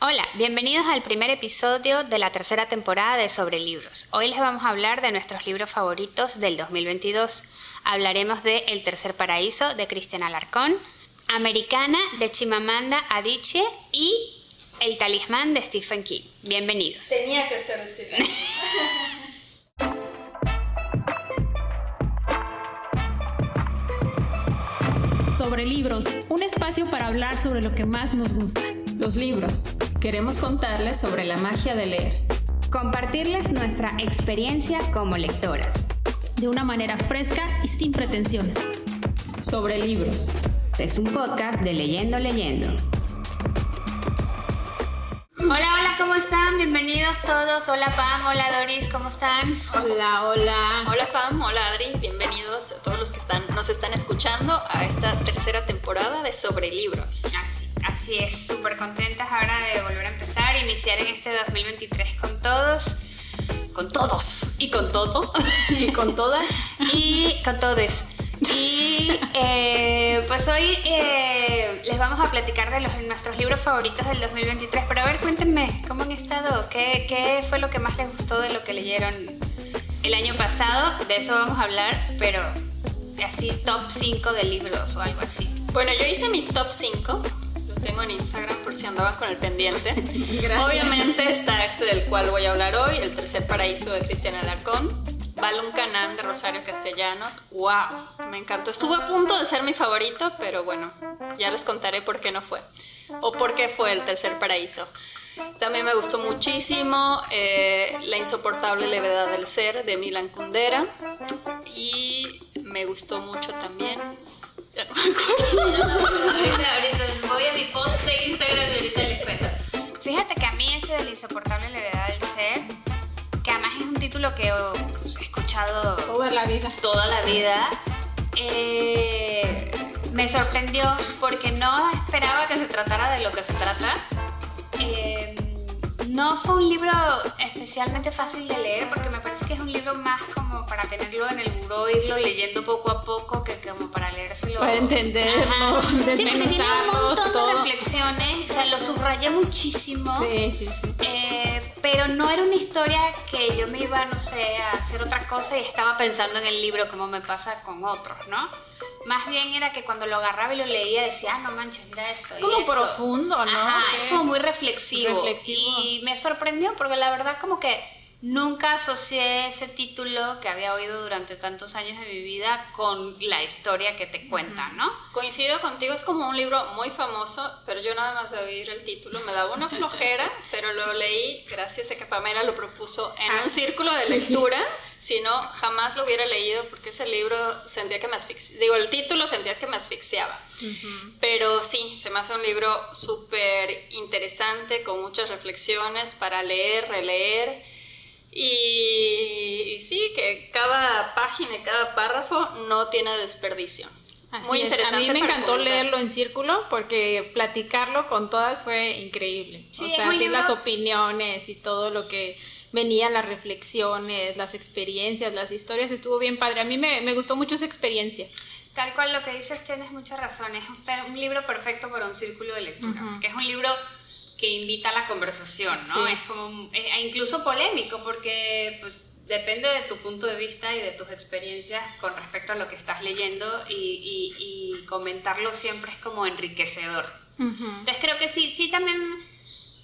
Hola, bienvenidos al primer episodio de la tercera temporada de Sobre Libros. Hoy les vamos a hablar de nuestros libros favoritos del 2022. Hablaremos de El Tercer Paraíso de Cristian Alarcón, Americana de Chimamanda Adichie y El Talismán de Stephen King. Bienvenidos. Tenía que ser Stephen King. Sobre libros, un espacio para hablar sobre lo que más nos gusta. Los libros. Queremos contarles sobre la magia de leer. Compartirles nuestra experiencia como lectoras. De una manera fresca y sin pretensiones. Sobre libros. Es un podcast de Leyendo Leyendo. Hola, hola, ¿cómo están? Bienvenidos todos. Hola Pam, hola Doris, ¿cómo están? Hola, hola. Hola Pam, hola Adri, bienvenidos a todos los que están, nos están escuchando a esta tercera temporada de Sobre Libros. Así, así es, súper contentas ahora de volver a empezar, iniciar en este 2023 con todos. Con todos y con todo. Y con todas. y con todos. Y eh, pues hoy eh, les vamos a platicar de los, nuestros libros favoritos del 2023. Pero a ver, cuéntenme, ¿cómo han estado? ¿Qué, ¿Qué fue lo que más les gustó de lo que leyeron el año pasado? De eso vamos a hablar, pero así top 5 de libros o algo así. Bueno, yo hice mi top 5. Tengo en Instagram por si andaban con el pendiente. Gracias. Obviamente está este del cual voy a hablar hoy, El Tercer Paraíso de Cristian Alarcón. Balún Canán de Rosario Castellanos. ¡Wow! Me encantó. Estuvo a punto de ser mi favorito, pero bueno, ya les contaré por qué no fue. O por qué fue el tercer paraíso. También me gustó muchísimo eh, La insoportable levedad del ser de Milan Kundera. Y me gustó mucho también. Ya no me acuerdo. ese de la insoportable levedad del ser, que además es un título que pues, he escuchado Toda la vida. toda la vida, eh, me sorprendió porque no esperaba que se tratara de lo que se trata. Eh, no fue un libro especialmente fácil de leer porque me parece que es un libro más como para tenerlo en el buró, irlo leyendo poco a poco que como para leérselo. Para entenderlo. Sí, porque tiene un montón todo. de reflexiones, o sea, lo subrayé muchísimo. Sí, sí, sí. Eh, pero no era una historia que yo me iba, no sé, a hacer otra cosa y estaba pensando en el libro como me pasa con otros, ¿no? Más bien era que cuando lo agarraba y lo leía decía, ah, no manches, mira esto. y Como esto". profundo, ¿no? Ajá, es como muy reflexivo. Reflexivo. Y me sorprendió porque la verdad como que nunca asocié ese título que había oído durante tantos años de mi vida con la historia que te cuenta, ¿no? Coincido contigo, es como un libro muy famoso, pero yo nada más de oír el título me daba una flojera, pero lo leí gracias a que Pamela lo propuso en Ah, un círculo de lectura, si no, jamás lo hubiera leído porque ese libro sentía que me asfixiaba, digo, el título sentía que me asfixiaba. Pero sí, se me hace un libro súper interesante, con muchas reflexiones para leer, releer. Y, y sí, que cada página y cada párrafo no tiene desperdicio. Así Muy es. interesante. A mí me encantó comentar. leerlo en círculo porque platicarlo con todas fue increíble. Sí, o es sea, así las opiniones y todo lo que venía, las reflexiones, las experiencias, las historias, estuvo bien padre. A mí me, me gustó mucho esa experiencia. Tal cual lo que dices, tienes mucha razón. Es un, un libro perfecto para un círculo de lectura. Que es un libro que invita a la conversación, ¿no? Sí. Es como eh, incluso polémico porque pues depende de tu punto de vista y de tus experiencias con respecto a lo que estás leyendo y, y- y comentarlo siempre es como enriquecedor. Entonces creo que sí, sí también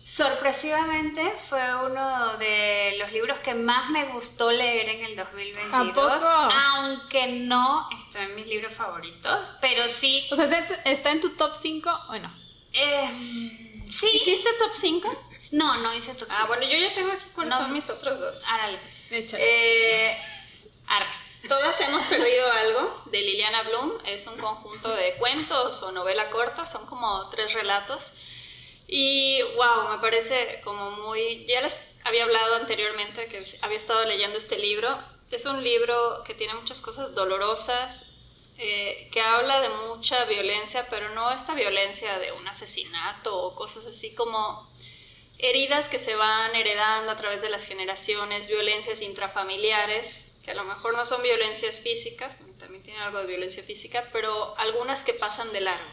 sorpresivamente fue uno de los libros que más me gustó leer en el 2022. ¿A poco? Aunque no está en mis libros favoritos, pero sí. O sea, ¿está- ¿está en tu top 5? Bueno, eh, sí. ¿Hiciste top 5? No, no hice tu Ah, bueno, yo ya tengo aquí cuáles No. son mis otros dos. Árale, pues. Eh, Arre. Todas hemos perdido algo de Liliana Bloom. Es un conjunto de cuentos o novela corta, son como tres relatos. Y wow, me parece como muy... Ya les había hablado anteriormente que había estado leyendo este libro. Es un libro que tiene muchas cosas dolorosas, eh, que habla de mucha violencia, pero no esta violencia de un asesinato o cosas así como heridas que se van heredando a través de las generaciones, violencias intrafamiliares, que a lo mejor no son violencias físicas, también tiene algo de violencia física, pero algunas que pasan de largo.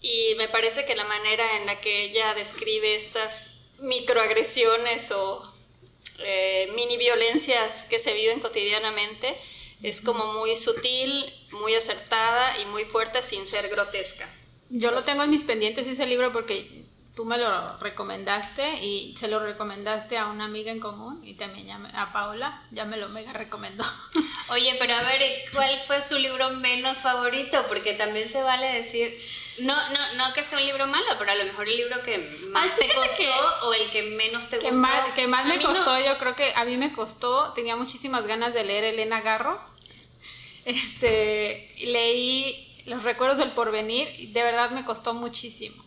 y me parece que la manera en la que ella describe estas microagresiones o eh, mini violencias que se viven cotidianamente es como muy sutil, muy acertada y muy fuerte sin ser grotesca. Yo lo tengo en mis pendientes ese libro porque tú me lo recomendaste y se lo recomendaste a una amiga en común y también a Paola, ya me lo mega recomendó. Oye, pero a ver, ¿cuál fue su libro menos favorito? Porque también se vale decir, no, no, no que sea un libro malo, pero a lo mejor el libro que más te costó o el que menos te que gustó. Más, que más me costó, yo creo que a mí me costó, tenía muchísimas ganas de leer Elena Garro. Este, leí Los recuerdos del porvenir y de verdad me costó muchísimo.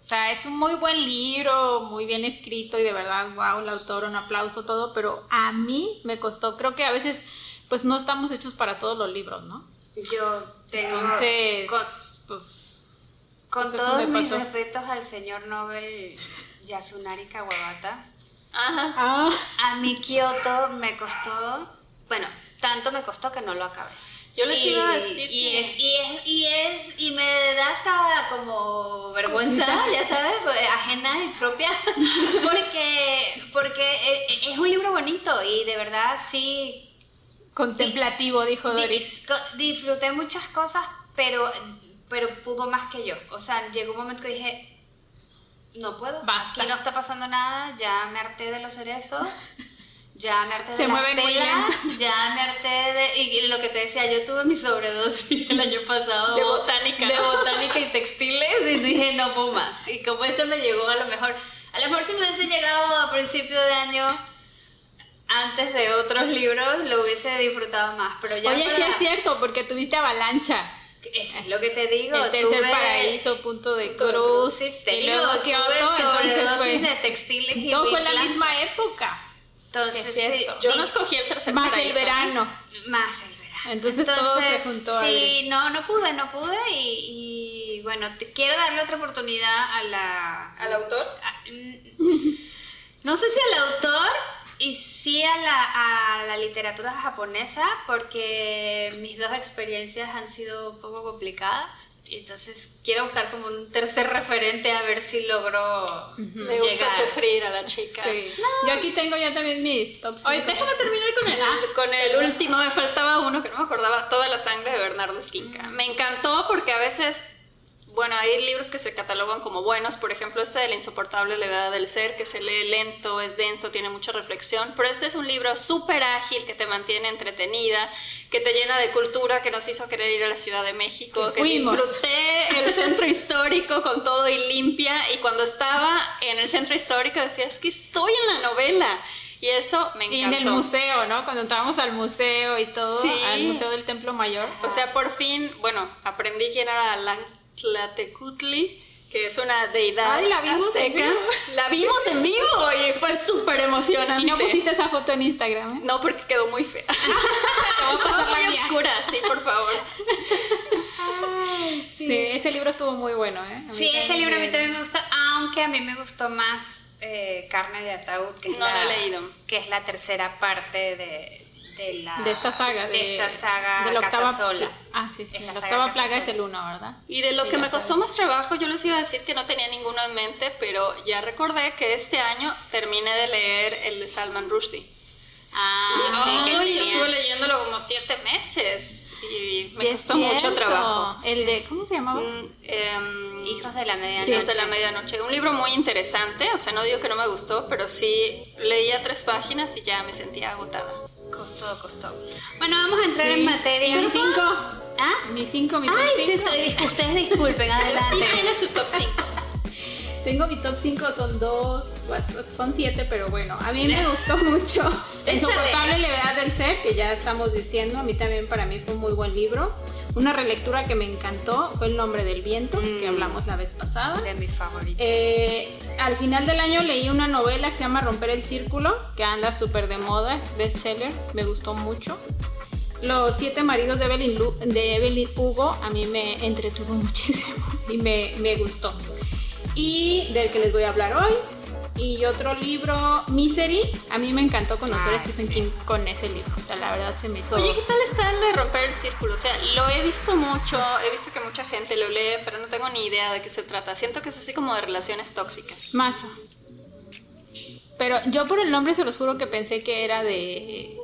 O sea, es un muy buen libro, muy bien escrito y de verdad, wow, el autor, un aplauso, todo, pero a mí me costó, creo que a veces pues no estamos hechos para todos los libros, ¿no? Yo tengo... Entonces, pues... Con pues, todos mis respetos al señor Nobel Yasunari Kawabata, Ajá. Ah. a mi Kyoto me costó, bueno, tanto me costó que no lo acabé. Yo les iba a decir y Es, y, es, y es, y me da hasta como vergüenza, ya sabes, pues, ajena y propia, porque, porque e, e, es un libro bonito y de verdad sí... Contemplativo, dijo Doris. disfruté muchas cosas, pero, pero pudo más que yo. O sea, llegó un momento que dije, no puedo, Basta. aquí no está pasando nada, ya me harté de los cerezos. ya me harté de Se las telas, ya me harté de... Y lo que te decía, yo tuve mi sobredosis el año pasado. De botánica. De botánica y textiles y dije, no puedo más. Y como este me llegó a lo mejor... A lo mejor si me hubiese llegado a principio de año antes de otros libros, lo hubiese disfrutado más. Pero ya Oye, para- sí es cierto, porque tuviste avalancha. Es lo que te digo. el tercer tuve- paraíso, punto de cruz. te y luego Kioto, entonces fue. de textiles y todo fue en la misma época. Entonces, Sí, es cierto. sí, Yo no escogí el tercer Más el paraíso. verano. Más el verano. Entonces todo se juntó Sí, ahí. no, no pude, no pude y, y, bueno, te- quiero darle otra oportunidad a la... ¿Al autor? a- mm, no sé si al autor y sí a la, a la literatura japonesa porque mis dos experiencias han sido un poco complicadas. Entonces quiero buscar como un tercer referente a ver si logro Me gusta llegar. sufrir a la chica. Sí. Yo aquí tengo ya también mis top 5. Oye, déjame terminar con el, con el último. Me faltaba uno que no me acordaba. Toda la sangre de Bernardo Esquinca. Me encantó porque a veces, bueno, hay libros que se catalogan como buenos. Por ejemplo, este de La insoportable levedad del ser, que se lee lento, es denso, tiene mucha reflexión. Pero este es un libro súper ágil que te mantiene entretenida, que te llena de cultura, que nos hizo querer ir a la Ciudad de México, Que fuimos. disfruté el centro histórico con todo y limpia. Y cuando estaba en el centro histórico decía, es que estoy en la novela. Y eso me Y encantó. en el museo, ¿no? Cuando entramos al museo y todo, Sí. al Museo del Templo Mayor. O sea, por fin, bueno, aprendí quién era la Tlatecutli, que es una deidad Ay, la vimos en azteca. vivo. La vimos en vivo y fue súper emocionante. Y no pusiste esa foto en Instagram, ¿eh? No, porque quedó muy fea. a pasar la muy oscura, sí, por favor. Sí. ese libro estuvo muy bueno, ¿eh? Sí, ese libro a mí también me gustó, aunque a mí me gustó más eh, Carne de Ataúd, que es, No lo la, he leído. que es la tercera parte de, de la... De esta saga. De, esta saga de la octava, Sola. Ah, sí. Es de la octava Casa plaga es el uno, ¿verdad? Y de lo Sí, que me costó más trabajo, yo les iba a decir que no tenía ninguno en mente, pero ya recordé que este año terminé de leer el de Salman Rushdie. Ah, sí, que Ay, tenías- estuve leyéndolo como siete meses y Sí, me costó mucho trabajo. El de, ¿cómo se llamaba? Mm, em, Hijos de la Medianoche. Hijos de la Medianoche. Un libro muy interesante, o sea, no digo que no me gustó, pero sí leía tres páginas y ya me sentía agotada. Costó, costó. Bueno, vamos a entrar Sí. en materia. Mi cinco. ¿Ah? Mi cinco, mi top Ay, sí, cinco. soy- ustedes disculpen, adelante. Sí tiene su top 5. Tengo mi top 5, son dos, cuatro, son siete, pero bueno, a mí me gustó mucho La insoportable levedad del ser, que ya estamos diciendo, a mí también para mí fue un muy buen libro. Una relectura que me encantó fue El nombre del viento, que Mm. hablamos la vez pasada. De mis favoritos. Eh, al final del año leí una novela que se llama Romper el Círculo, que anda súper de moda, bestseller, me gustó mucho. Los siete maridos de Evelyn, Lu- de Evelyn Hugo a mí me entretuvo muchísimo y me, me gustó. Y del que les voy a hablar hoy Y otro libro, Misery, a mí me encantó conocer a Ah, Stephen sí. King con ese libro. O sea, la verdad se me hizo... Oye, ¿qué tal está el de romper el círculo? O sea, lo he visto mucho, he visto que mucha gente lo lee, pero no tengo ni idea de qué se trata. Siento que es así como de relaciones tóxicas. Mazo. Pero yo por el nombre se los juro que pensé que era de,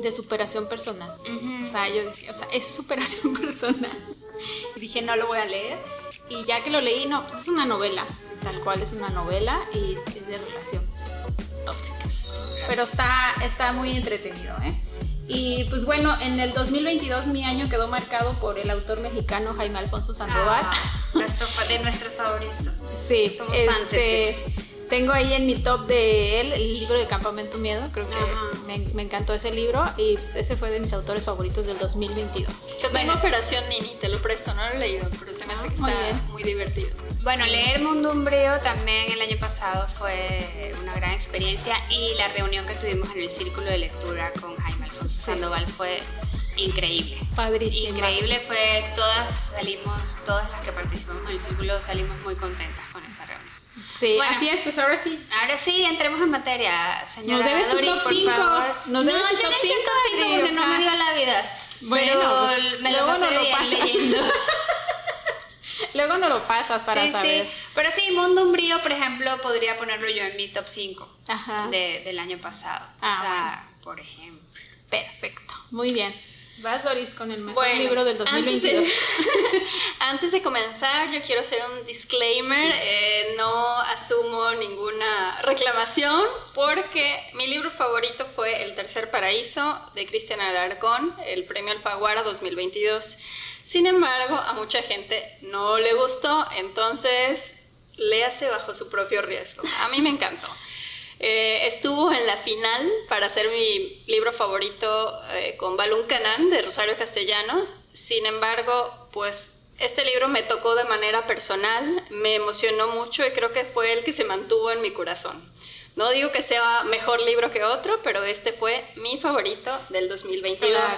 de superación personal. O sea, yo dije, o sea, es superación personal. Y dije, no lo voy a leer. Y ya que lo leí, no, pues es una novela. Tal cual es una novela y es de relaciones tóxicas. Pero está, está muy entretenido, ¿eh? Y pues bueno, en el 2022 mi año quedó marcado por el autor mexicano Jaime Alfonso Sandoval. Ah, nuestro, de nuestros favoritos. Sí, Somos este, tengo ahí en mi top de él el libro de Campamento Miedo, creo que me, me encantó ese libro y pues, ese fue de mis autores favoritos del 2022. Yo tengo Operación Nini, te lo presto, no lo he leído, pero se me hace que Muy está bien. muy divertido. Bueno, leer Mundo Umbrío también el año pasado fue una gran experiencia y la reunión que tuvimos en el círculo de lectura con Jaime Alfonso Sandoval fue increíble. Padrísimo. Increíble fue, todas salimos, todas las que participamos en el círculo salimos muy contentas con esa reunión. Sí, Bueno. así es, pues ahora sí. Ahora sí, entremos en materia, señora. Nos debes tu Dori, top por cinco. favor. Nos debes no, tu yo top no hice cinco, top cinco Adri, porque o no me dio la vida. Bueno, Pero pues, me lo luego pasé nos lo pasas. Luego no lo pasas para sí, saber. sí. Pero sí, Mundo Umbrío, por ejemplo, podría ponerlo yo en mi top 5 Ajá. de, del año pasado. Ah, o sea, por ejemplo. Perfecto. Muy bien. Vas, Doris, con el mejor Bueno, libro del antes 2022. de, antes de comenzar, yo quiero hacer un disclaimer. eh, no asumo ninguna reclamación porque mi libro favorito fue El Tercer Paraíso de Cristian Alarcón, el Premio Alfaguara 2022. Sin embargo, a mucha gente no le gustó, entonces léase bajo su propio riesgo. A mí me encantó. Eh, estuvo en la final para hacer mi libro favorito eh, con Balún Canán de Rosario Castellanos. Sin embargo, pues este libro me tocó de manera personal, me emocionó mucho y creo que fue el que se mantuvo en mi corazón. No digo que sea mejor libro que otro, pero este fue mi favorito del 2022. Claro.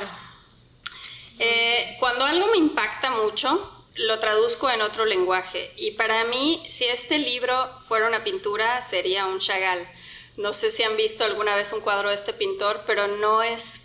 Eh, cuando algo me impacta mucho, lo traduzco en otro lenguaje. Y para mí, si este libro fuera una pintura, sería un Chagall. No sé si han visto alguna vez un cuadro de este pintor, pero no es,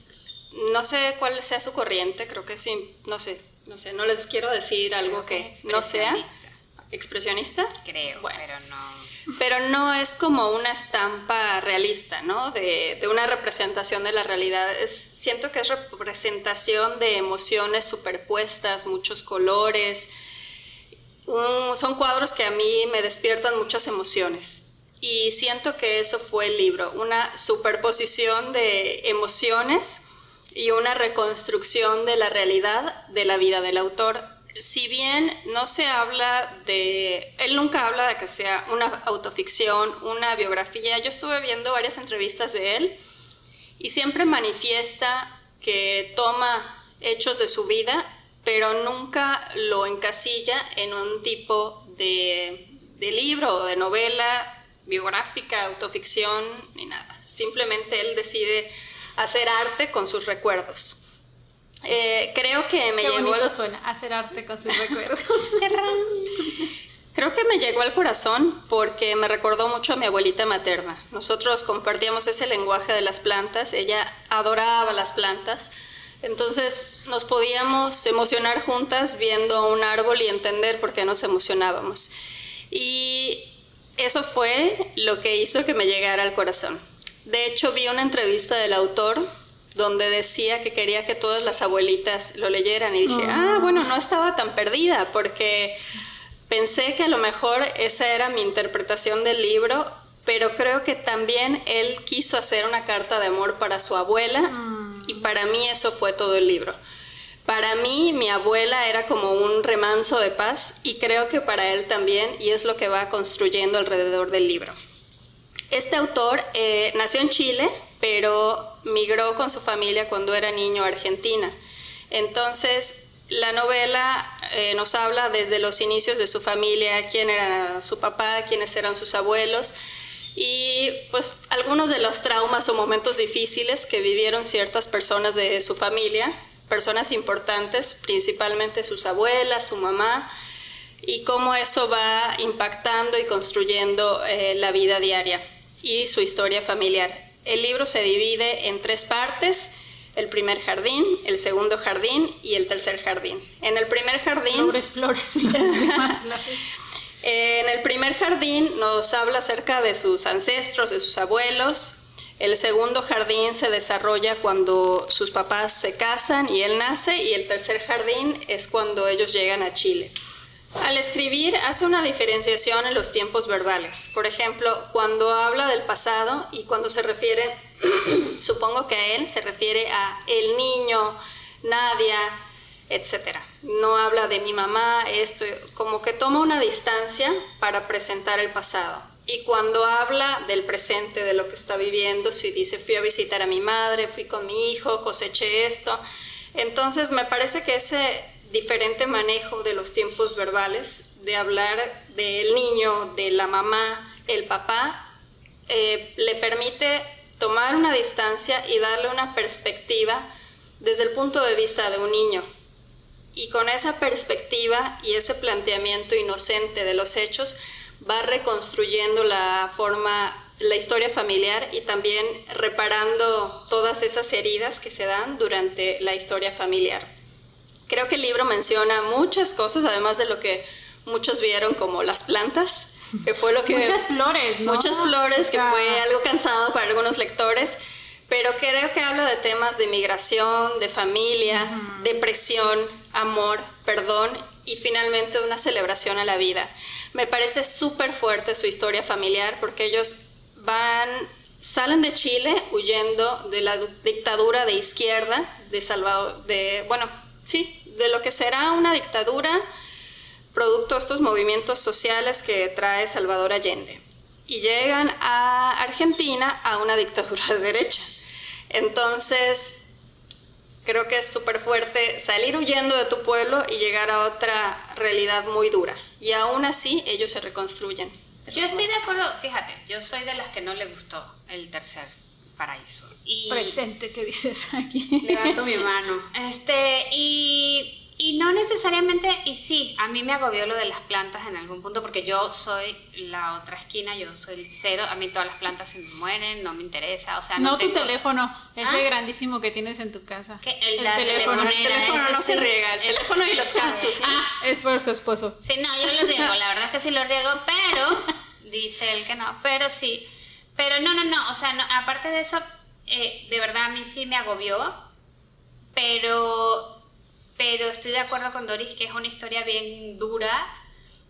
no sé cuál sea su corriente, creo que sí, no sé, no sé, no les quiero decir algo que no sea expresionista. expresionista. Creo, Bueno. pero no. Pero no es como una estampa realista, ¿no? De, de una representación de la realidad. Es- siento que es representación de emociones superpuestas, muchos colores. Un- son cuadros que a mí me despiertan muchas emociones. Y siento que eso fue el libro, una superposición de emociones y una reconstrucción de la realidad de la vida del autor. Si bien no se habla de, él nunca habla de que sea una autoficción, una biografía, yo estuve viendo varias entrevistas de él y siempre manifiesta que toma hechos de su vida, pero nunca lo encasilla en un tipo de, de libro o de novela biográfica, autoficción, ni nada. Simplemente él decide hacer arte con sus recuerdos. Eh, creo que me Qué llegó al- suena, hacer arte con sus recuerdos. Creo que me llegó al corazón porque me recordó mucho a mi abuelita materna. Nosotros compartíamos ese lenguaje de las plantas, ella adoraba las plantas, entonces nos podíamos emocionar juntas viendo un árbol y entender por qué nos emocionábamos. Y eso fue lo que hizo que me llegara al corazón. De hecho, vi una entrevista del autor donde decía que quería que todas las abuelitas lo leyeran y dije, ah, bueno, no estaba tan perdida porque pensé que a lo mejor esa era mi interpretación del libro, pero creo que también él quiso hacer una carta de amor para su abuela y para mí eso fue todo el libro. Para mí mi abuela era como un remanso de paz y creo que para él también y es lo que va construyendo alrededor del libro. Este autor eh, nació en Chile, pero migró con su familia cuando era niño a Argentina. Entonces, la novela eh, nos habla desde los inicios de su familia, quién era su papá, quiénes eran sus abuelos y pues algunos de los traumas o momentos difíciles que vivieron ciertas personas de su familia, personas importantes, principalmente sus abuelas, su mamá. y cómo eso va impactando y construyendo eh, la vida diaria y su historia familiar. El libro se divide en tres partes, el primer jardín, el segundo jardín y el tercer jardín. En el primer jardín... flores En el primer jardín nos habla acerca de sus ancestros, de sus abuelos. El segundo jardín se desarrolla cuando sus papás se casan y él nace. Y el tercer jardín es cuando ellos llegan a Chile. Al escribir hace una diferenciación en los tiempos verbales. Por ejemplo, cuando habla del pasado y cuando se refiere, supongo que a él se refiere a el niño, Nadia, etc. No habla de mi mamá, esto, como que toma una distancia para presentar el pasado. Y cuando habla del presente, de lo que está viviendo, si dice fui a visitar a mi madre, fui con mi hijo, coseché esto, entonces me parece que ese diferente manejo de los tiempos verbales, de hablar del niño, de la mamá, el papá, eh, le permite tomar una distancia y darle una perspectiva desde el punto de vista de un niño. Y con esa perspectiva y ese planteamiento inocente de los hechos, va reconstruyendo la forma, la historia familiar y también reparando todas esas heridas que se dan durante la historia familiar. Creo que el libro menciona muchas cosas, además de lo que muchos vieron como las plantas, que fue lo que... Muchas flores, ¿no? Muchas flores, que fue algo cansado para algunos lectores, pero creo que habla de temas de migración, de familia, depresión, amor, perdón y finalmente una celebración a la vida. Me parece súper fuerte su historia familiar porque ellos van, salen de Chile huyendo de la dictadura de izquierda de Salvador, de, bueno, sí, de lo que será una dictadura producto de estos movimientos sociales que trae Salvador Allende. Y llegan a Argentina a una dictadura de derecha. Entonces, creo que es súper fuerte salir huyendo de tu pueblo y llegar a otra realidad muy dura. Y aún así, ellos se reconstruyen. Yo estoy de acuerdo, fíjate, yo soy de las que no le gustó el tercer paraíso. Y Presente, ¿qué dices aquí? Levanto mi mano. Este, y y no necesariamente, y sí, a mí me agobió lo de las plantas en algún punto porque yo soy la otra esquina, yo soy cero, a mí todas las plantas se me mueren, no me interesa, o sea, no, no tu teléfono, ese ¿Ah? grandísimo que tienes en tu casa. El, teléfono, el teléfono no se riega, el, teléfono y los cactus. Ah, es por su esposo. Sí, no, yo lo riego, la verdad es que sí lo riego, pero dice él que no, pero sí, pero no, no, no, o sea, no, aparte de eso, eh, de verdad a mí sí me agobió, pero pero estoy de acuerdo con Doris que es una historia bien dura,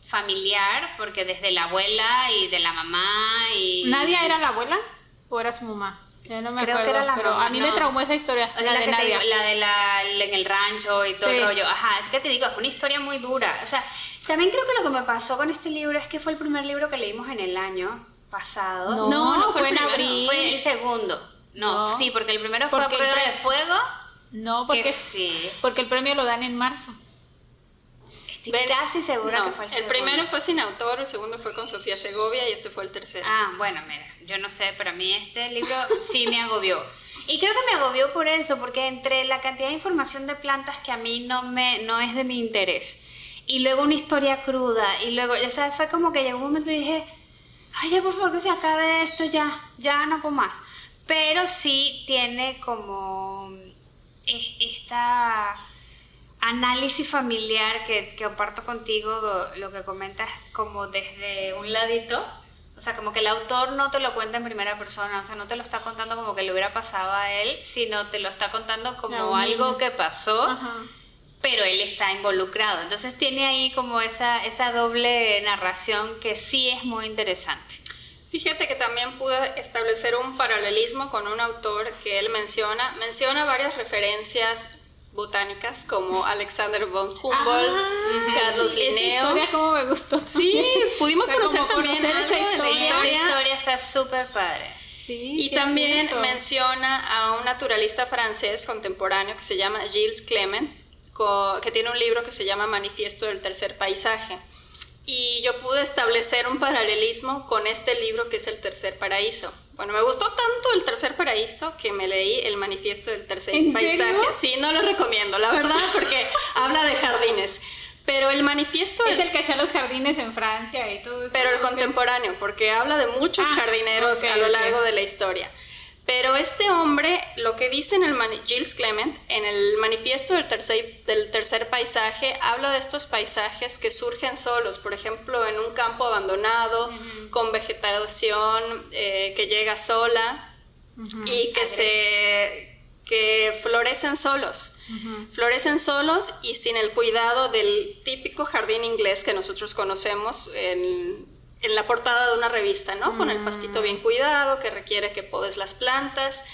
familiar, porque desde la abuela y de la mamá y... ¿Nadia era la abuela o era su mamá? Yo no me Creo acuerdo, que era la pero a mí me traumó esa historia. La, de Nadia. la de la en el rancho y todo el rollo. Ajá, es que te digo, es una historia muy dura. O sea, también creo que lo que me pasó con este libro es que fue el primer libro que leímos en el año pasado. No, no, no fue, en abril. Fue el segundo. No, sí, porque el primero fue Prueba de Fuego no, porque, sí. porque el premio lo dan en marzo. Estoy casi segura que fue el, el primero fue sin autor, el segundo fue con Sofía Segovia y este fue el tercero. Ah, bueno, mira, yo no sé, pero a mí este libro sí me agobió. Y creo que me agobió por eso, porque entre la cantidad de información de plantas que a mí no, me, no es de mi interés, y luego una historia cruda, y luego, ya sabes, fue como que llegó un momento y dije, ay, ya por favor que se acabe esto, ya, ya no puedo más. Pero sí tiene como esta análisis familiar que, que comparto contigo, lo que comentas como desde un ladito, o sea, como que el autor no te lo cuenta en primera persona, o sea, no te lo está contando como que le hubiera pasado a él, sino te lo está contando como algo que pasó, pero él está involucrado. Entonces tiene ahí como esa, esa doble narración que sí es muy interesante. Fíjate que también pude establecer un paralelismo con un autor que él menciona. Menciona varias referencias botánicas como Alexander von Humboldt, ah, Carlos Linneo. Esa historia como me gustó. Sí, pudimos conocer también esa historia. La historia está súper padre. Sí, y también menciona a un naturalista francés contemporáneo que se llama Gilles Clement, que tiene un libro que se llama Manifiesto del Tercer Paisaje y yo pude establecer un paralelismo con este libro que es El Tercer Paraíso. Bueno, me gustó tanto El Tercer Paraíso que me leí el manifiesto del Tercer Paisaje. Sí, no lo recomiendo, la verdad, porque habla de jardines. Pero el manifiesto... Es el que hacía los jardines en Francia y todo eso. Pero el contemporáneo, porque habla de muchos Ah, jardineros a lo largo de la historia. Pero este hombre, lo que dice en el Gilles Clement, en el manifiesto del tercer, del tercer paisaje, habla de estos paisajes que surgen solos, por ejemplo, en un campo abandonado, con vegetación eh, que llega sola y que se que florecen solos. Florecen solos y sin el cuidado del típico jardín inglés que nosotros conocemos en, en la portada de una revista, ¿no? Con el pastito bien cuidado, que requiere que podes las plantas.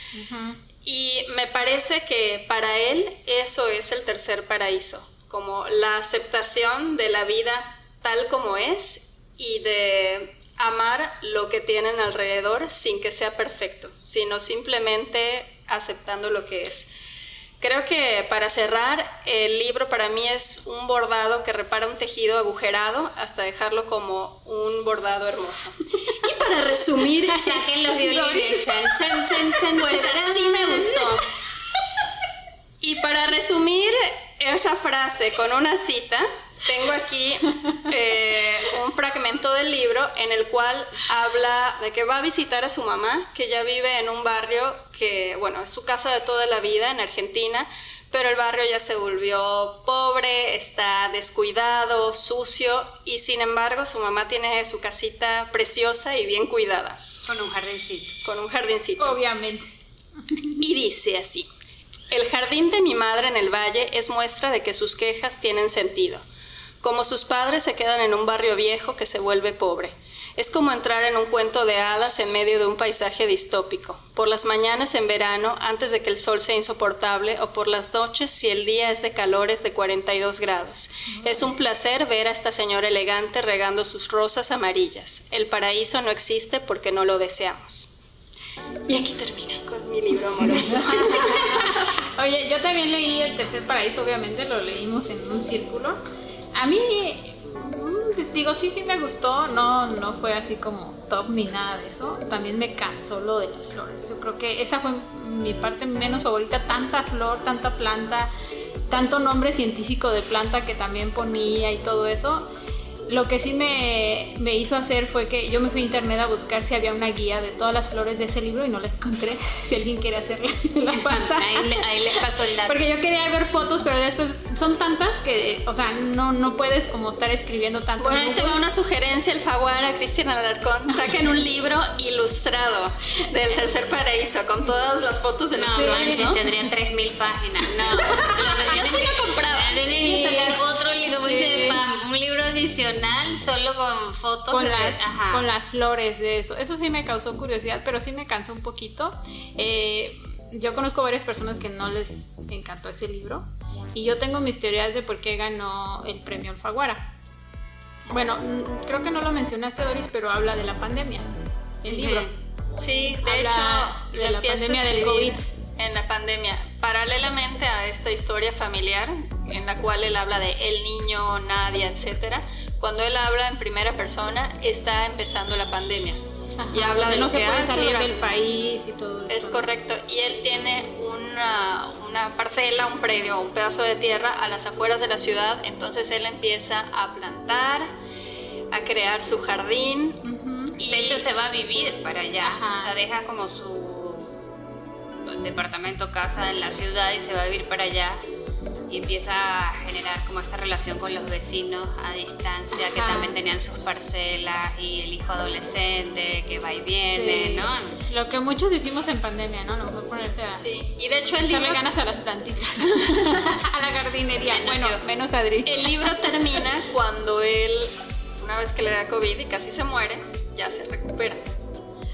Y me parece que para él eso es el tercer paraíso, como la aceptación de la vida tal como es y de amar lo que tienen alrededor sin que sea perfecto, sino simplemente aceptando lo que es. Creo que para cerrar, el libro para mí es un bordado que repara un tejido agujerado hasta dejarlo como un bordado hermoso. Y para resumir, Saquen los violines. Chan, chan, chan, chan, pues chan. así me gustó. Y para resumir esa frase con una cita, tengo aquí eh, un fragmento del libro en el cual habla de que va a visitar a su mamá, que ya vive en un barrio que, bueno, es su casa de toda la vida en Argentina, pero el barrio ya se volvió pobre, está descuidado, sucio, y sin embargo su mamá tiene su casita preciosa y bien cuidada, Con un jardincito. con un jardincito. Obviamente. Y dice así, el jardín de mi madre en el valle es muestra de que sus quejas tienen sentido. Como sus padres se quedan en un barrio viejo que se vuelve pobre. Es como entrar en un cuento de hadas en medio de un paisaje distópico. Por las mañanas en verano, antes de que el sol sea insoportable, o por las noches si el día es de calores de 42 grados. Es un placer ver a esta señora elegante regando sus rosas amarillas. El paraíso no existe porque no lo deseamos. Y aquí termina con mi libro amoroso. Oye, yo también leí El Tercer Paraíso, obviamente, lo leímos en un círculo. A mí, mm, digo, sí, sí me gustó, no, no fue así como top ni nada de eso. También me cansó lo de las flores. Yo creo que esa fue mi parte menos favorita, tanta flor, tanta planta, tanto nombre científico de planta que también ponía y todo eso. Lo que sí me, me hizo hacer fue que yo me fui a internet a buscar si había una guía de todas las flores de ese libro y no la encontré. Si alguien quiere hacerla, la pasa. Ahí, le- ahí les paso el dato. Porque yo quería ver fotos, pero después son tantas que, o sea, no, no puedes como estar escribiendo tanto. Bueno, en ahí te va una sugerencia, el Faguara, Cristian Alarcón. Saquen un libro ilustrado del Tercer Paraíso con todas las fotos de los No, flores, manches, ¿no? tendría 3.000 páginas. No, Yo sí lo compraba. Debería Sí. sacar otro libro, Sí. Pam, un libro adicional solo con fotos con de- las, ajá. con las flores de eso. Eso sí me causó curiosidad, pero sí me cansó un poquito. Eh, yo conozco varias personas que no les encantó ese libro y yo tengo mis teorías de por qué ganó el premio Alfaguara. Bueno, mm, creo que no lo mencionaste, Doris, pero habla de la pandemia, el libro. Sí, de Habla hecho, de la pandemia del COVID. En la pandemia, paralelamente a esta historia familiar, en la cual él habla de el niño, Nadia, etcétera, cuando él habla en primera persona, está empezando la pandemia. y Ajá, habla de donde no lo se que puede hace salir del país y todo Es eso. correcto. Y él tiene una, una parcela, un predio, un pedazo de tierra a las afueras de la ciudad. Entonces él empieza a plantar, a crear su jardín. y De hecho, se va a vivir para allá. Ajá. O sea, deja como su departamento, casa en la ciudad y se va a vivir para allá. Y empieza a generar como esta relación con los vecinos a distancia, que Ajá. también tenían sus parcelas y el hijo adolescente que va y viene, Sí. ¿no? Lo que muchos hicimos en pandemia, ¿no? No mejor ponerse a Sí, y de hecho el libro, ganas a las plantitas, a la jardinería. Ya, bueno, yo. menos Adri. el libro termina cuando él, una vez que le da COVID y casi se muere, ya se recupera.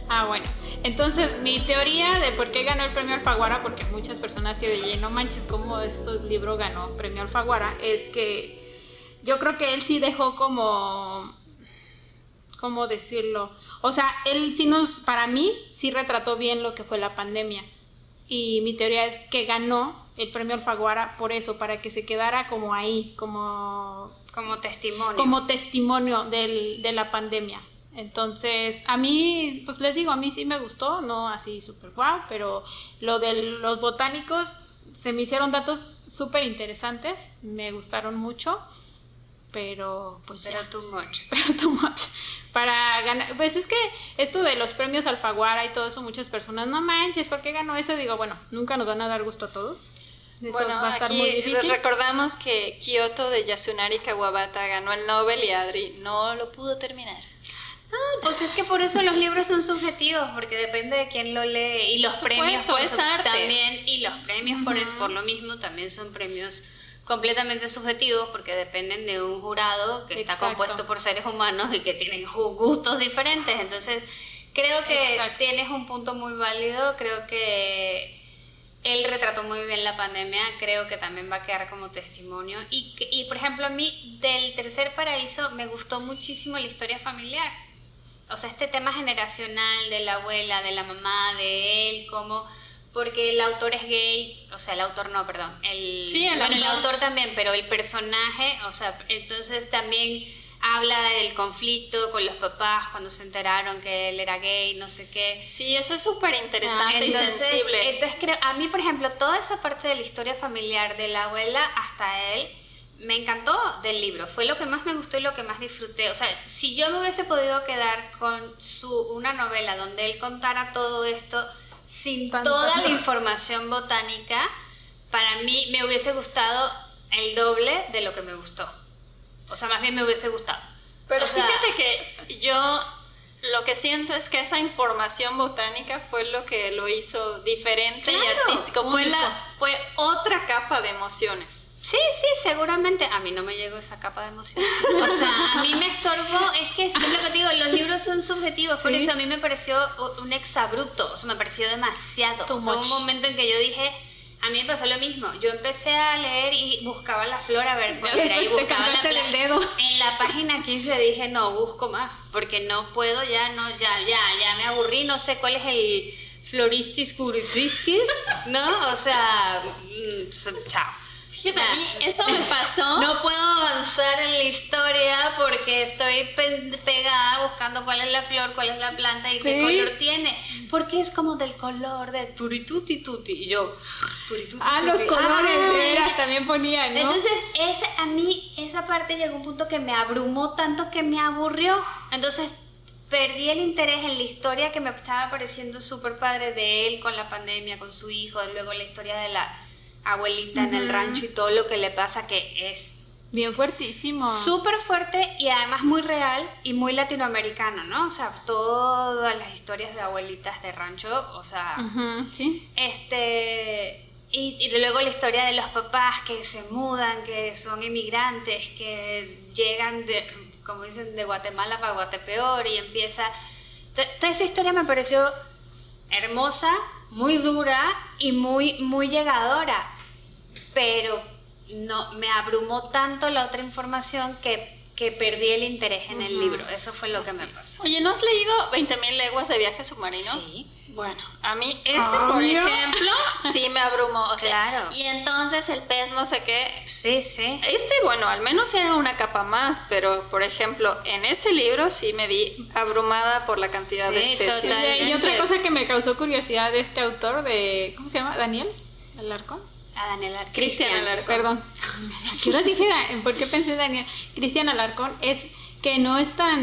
Ah, bueno. Entonces, mi teoría de por qué ganó el premio Alfaguara, porque muchas personas se no manches, cómo este libro ganó premio Alfaguara, es que yo creo que él sí dejó como. ¿Cómo decirlo? O sea, él sí nos, para mí, sí retrató bien lo que fue la pandemia. Y mi teoría es que ganó el premio Alfaguara por eso, para que se quedara como ahí, como Como testimonio. como testimonio del- de la pandemia. Entonces, a mí, pues les digo, a mí sí me gustó, no así súper guau, pero lo de los botánicos se me hicieron datos súper interesantes, me gustaron mucho. pero pues Pero too much. pero too much. Para ganar, pues es que esto de los premios Alfaguara y todo eso, muchas personas, no manches, ¿por qué ganó eso? Digo, bueno, nunca nos van a dar gusto a todos. Eso Bueno, va a estar aquí muy difícil. recordamos que Kyoto de Yasunari Kawabata ganó el Nobel y Adri no lo pudo terminar. Ah, pues es que por eso los libros son subjetivos, porque depende de quién lo lee. Y los Por premios supuesto, por es su- arte. también, y los premios por, es, por lo mismo también son premios completamente subjetivos porque dependen de un jurado que está compuesto por seres humanos y que tienen gustos diferentes. Entonces, creo que Exacto. tienes un punto muy válido, creo que él retrató muy bien la pandemia, creo que también va a quedar como testimonio. Y, y por ejemplo, a mí del Tercer Paraíso me gustó muchísimo la historia familiar. O sea, este tema generacional de la abuela, de la mamá, de él, como... Porque el autor es gay, o sea, el autor no, perdón. El, Sí, el bueno, el autor. también, pero el personaje, o sea, entonces también habla del conflicto con los papás cuando se enteraron que él era gay, no sé qué. Sí, eso es súper interesante y Ah, Entonces, sensible. entonces creo, a mí, por ejemplo, toda esa parte de la historia familiar de la abuela hasta él, me encantó del libro. Fue lo que más me gustó y lo que más disfruté. O sea, si yo me hubiese podido quedar con su, una novela donde él contara todo esto sin toda la información botánica, para mí me hubiese gustado el doble de lo que me gustó. O sea, más bien me hubiese gustado. Pero O sea, fíjate que yo lo que siento es que esa información botánica fue lo que lo hizo diferente y artístico. Fue, la, fue otra capa de emociones. Sí, sí, seguramente. A mí no me llegó esa capa de emoción. O sea, a mí me estorbó. Es que es lo que te digo, los libros son subjetivos. Por eso a mí me pareció un exabrupto. O sea, me pareció demasiado. Too O sea, hubo much. un momento en que yo dije. A mí me pasó lo mismo. Yo empecé a leer y buscaba la flor a ver cuál era. Y buscaba la pla- del dedo. En la página 15 dije, no, busco más. Porque no puedo, ya, no, ya, ya, ya me aburrí. No sé cuál es el Floristis Curitriskis, ¿no? O sea, mm, chao. O sea, a mí eso me pasó. no puedo avanzar en la historia porque estoy pe- pegada buscando cuál es la flor, cuál es la planta y qué Sí. color tiene. Porque es como del color de turituti tuti. Y yo, turituti Ah, los colores, Ay. también ponían, ¿no? Entonces, ese, a mí esa parte llegó a un punto que me abrumó tanto que me aburrió. Entonces, perdí el interés en la historia que me estaba pareciendo súper padre de él con la pandemia, con su hijo, luego la historia de la abuelita en el rancho y todo lo que le pasa que es Bien fuertísimo. súper fuerte y además muy real y muy latinoamericano, ¿no? O sea, todas las historias de abuelitas de rancho, o sea, sí. este. Y, y luego la historia de los papás que se mudan, que son inmigrantes, que llegan de, como dicen, de Guatemala para Guatepeor y empieza. to- Toda esa historia me pareció hermosa, muy dura y muy, muy llegadora. Pero no, me abrumó tanto la otra información que, que perdí el interés en el libro. Eso fue lo que me pasó. Oye, ¿no has leído 20.000 leguas de viaje submarino? Sí. Bueno, a mí ese, Ah, por mira. ejemplo, sí me abrumó. O sea, Claro. Y entonces el pez no sé qué. Sí, sí. Este, bueno, al menos era una capa más, pero por ejemplo, en ese libro sí me vi abrumada por la cantidad de Sí, especies. total. Y otra cosa que me causó curiosidad de este autor, de. ¿Cómo se llama? ¿Daniel? ¿Alarcón? A Daniel Ar- Cristian Alarcón. Perdón. ¿Por qué pensé Daniel? Cristian Alarcón es que no es tan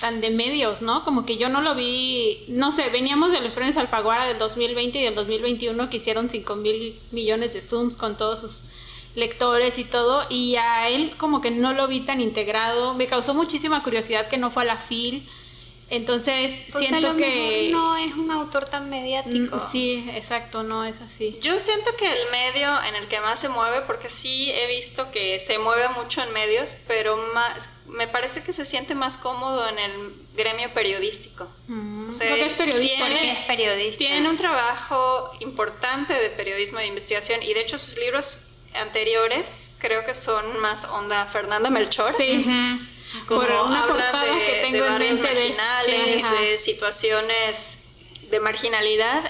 tan de medios, ¿no? Como que yo no lo vi, no sé, veníamos de los premios Alfaguara del 2020 y del 2021 que hicieron 5 mil millones de zooms con todos sus lectores y todo, y a él como que no lo vi tan integrado, me causó muchísima curiosidad que no fue a la FIL, entonces Porque a siento lo que... mejor no es un autor tan mediático. Mm, Sí, exacto, no es así. Yo siento que el medio en el que más se mueve, porque sí he visto que se mueve mucho en medios, pero más, me parece que se siente más cómodo en el gremio periodístico. Mm, O sea, creo que es periodista. tiene- es periodista. Tiene un trabajo importante de periodismo de investigación y de hecho sus libros anteriores creo que son más onda Fernanda Melchor. Sí. Como Por una hablan portada de, que tengo de en mente de- marginales, ajá. de situaciones de marginalidad.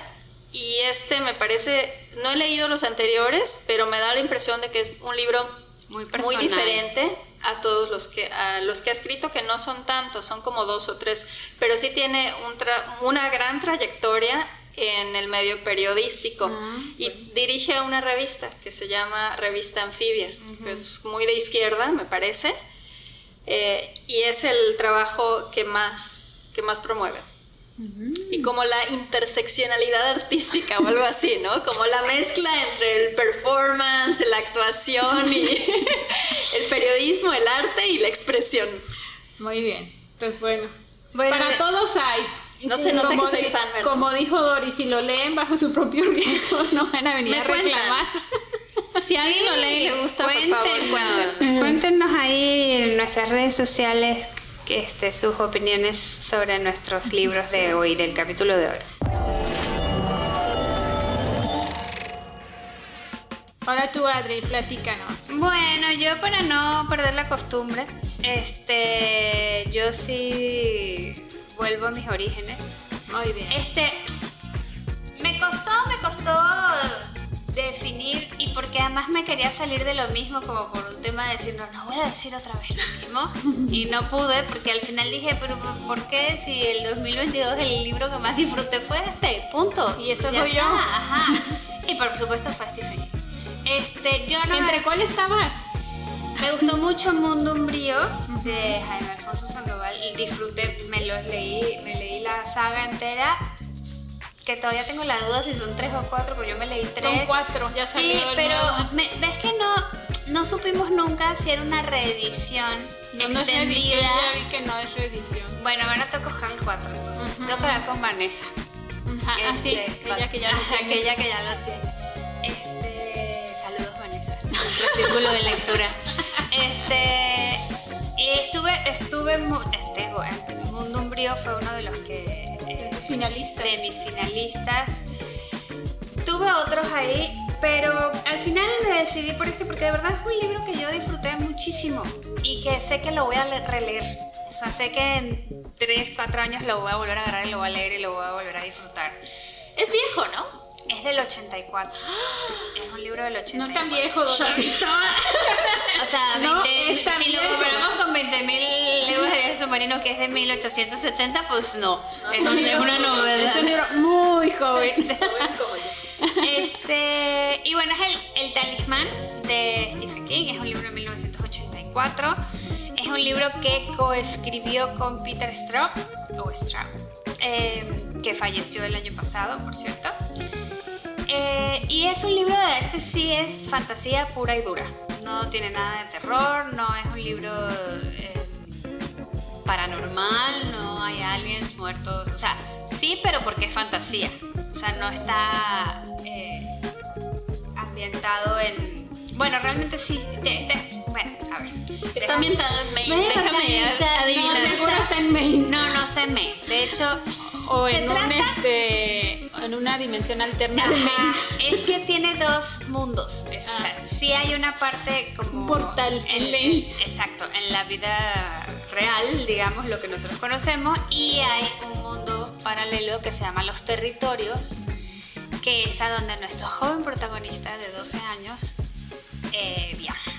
Y este me parece, no he leído los anteriores, pero me da la impresión de que es un libro Muy muy diferente a todos los que a los que ha escrito que no son tantos, son como dos o tres, pero sí tiene un tra- una gran trayectoria en el medio periodístico. Ah, y dirige una revista que se llama Revista Anfibia, que es muy de izquierda, me parece, eh, y es el trabajo que más, que más promueve. Y como la interseccionalidad artística o algo así, ¿no? Como la mezcla entre el performance, la actuación y el periodismo, el arte y la expresión. Muy bien. Pues bueno. Bueno, Para de- todos hay. No se nota Como que soy fan, ¿verdad? Como dijo Doris, si lo leen bajo su propio riesgo, no van a venir a reclamar. Si alguien lo lee y le gusta, por favor, Cuéntenos, cuéntenos. cuéntenos ahí en nuestras redes sociales este, sus opiniones sobre nuestros libros de hoy, del capítulo de hoy. Ahora tú, Adri, platícanos. Bueno, yo para no perder la costumbre, este, yo sí vuelvo a mis orígenes. Muy bien. Este, me costó, me costó definir y porque además me quería salir de lo mismo como por un tema de decir, no, no voy a decir otra vez lo mismo y no pude porque al final dije, pero ¿por qué si el 2022 el libro que más disfruté fue este? Punto. Y esa Ya soy yo. está, Ajá. Y por supuesto fue Stephen. Este, yo no ¿Entre cuál estabas? me gustó mucho Mundo Umbrío de Jaime Alfonso Sandoval y disfruté, me los leí, me leí la saga entera, que todavía tengo la duda si son tres o cuatro, pero yo me leí tres. Son cuatro, ya salió Sí, el pero nuevo. me- ves que no, no supimos nunca si era una reedición No, no es reedición, extendida. ya vi que no es reedición. Bueno, ahora tengo que buscar el 4 entonces. Tengo que hablar con Vanessa. Ah, ah, sí, Este, que ya lo tiene. que ella que ya lo tiene. Este, saludos Vanessa, nuestro círculo de lectura. Este, estuve, estuve, este, bueno, Mundo Umbrío fue uno de los que, tus finalistas. de mis finalistas. Tuve otros ahí, pero al final me decidí por este porque de verdad es un libro que yo disfruté muchísimo y que sé que lo voy a le- releer. O sea, sé que en 3, 4 años lo voy a volver a agarrar y lo voy a leer y lo voy a volver a disfrutar. Es viejo, ¿no? Es del 84. Es un libro del 84. No es tan viejo. O sea, No 20 es tan si lo viejo. comparamos con 20.000 leguas de viaje submarino que es de 1870, pues no. es, es un libro es una joven. novela. Es un libro muy joven. Este, y bueno, es el, el talismán de Stephen King, es un libro de 1984. Es un libro que coescribió con Peter Straub, o Straub, eh, que falleció el año pasado, por cierto. Eh, y es un libro de este sí es fantasía pura y dura. No tiene nada de terror, no es un libro paranormal, no hay aliens muertos. O sea, sí, pero porque es fantasía. O sea, no está eh, ambientado en. Bueno, realmente sí. Este, este- bueno, a ver. Está ambientado en Maine. Déjame adivinar. no, Seguro está en Maine. No, no está en Maine. De hecho, O en, un, este, en una dimensión alterna de Maine. es que tiene dos mundos. Es- Ah. Sí hay una parte como... Un portal en en, Maine. Exacto, en la vida real, digamos, lo que nosotros conocemos, y hay un mundo paralelo que se llama Los Territorios, que es a donde nuestro joven protagonista de 12 años eh, viaja.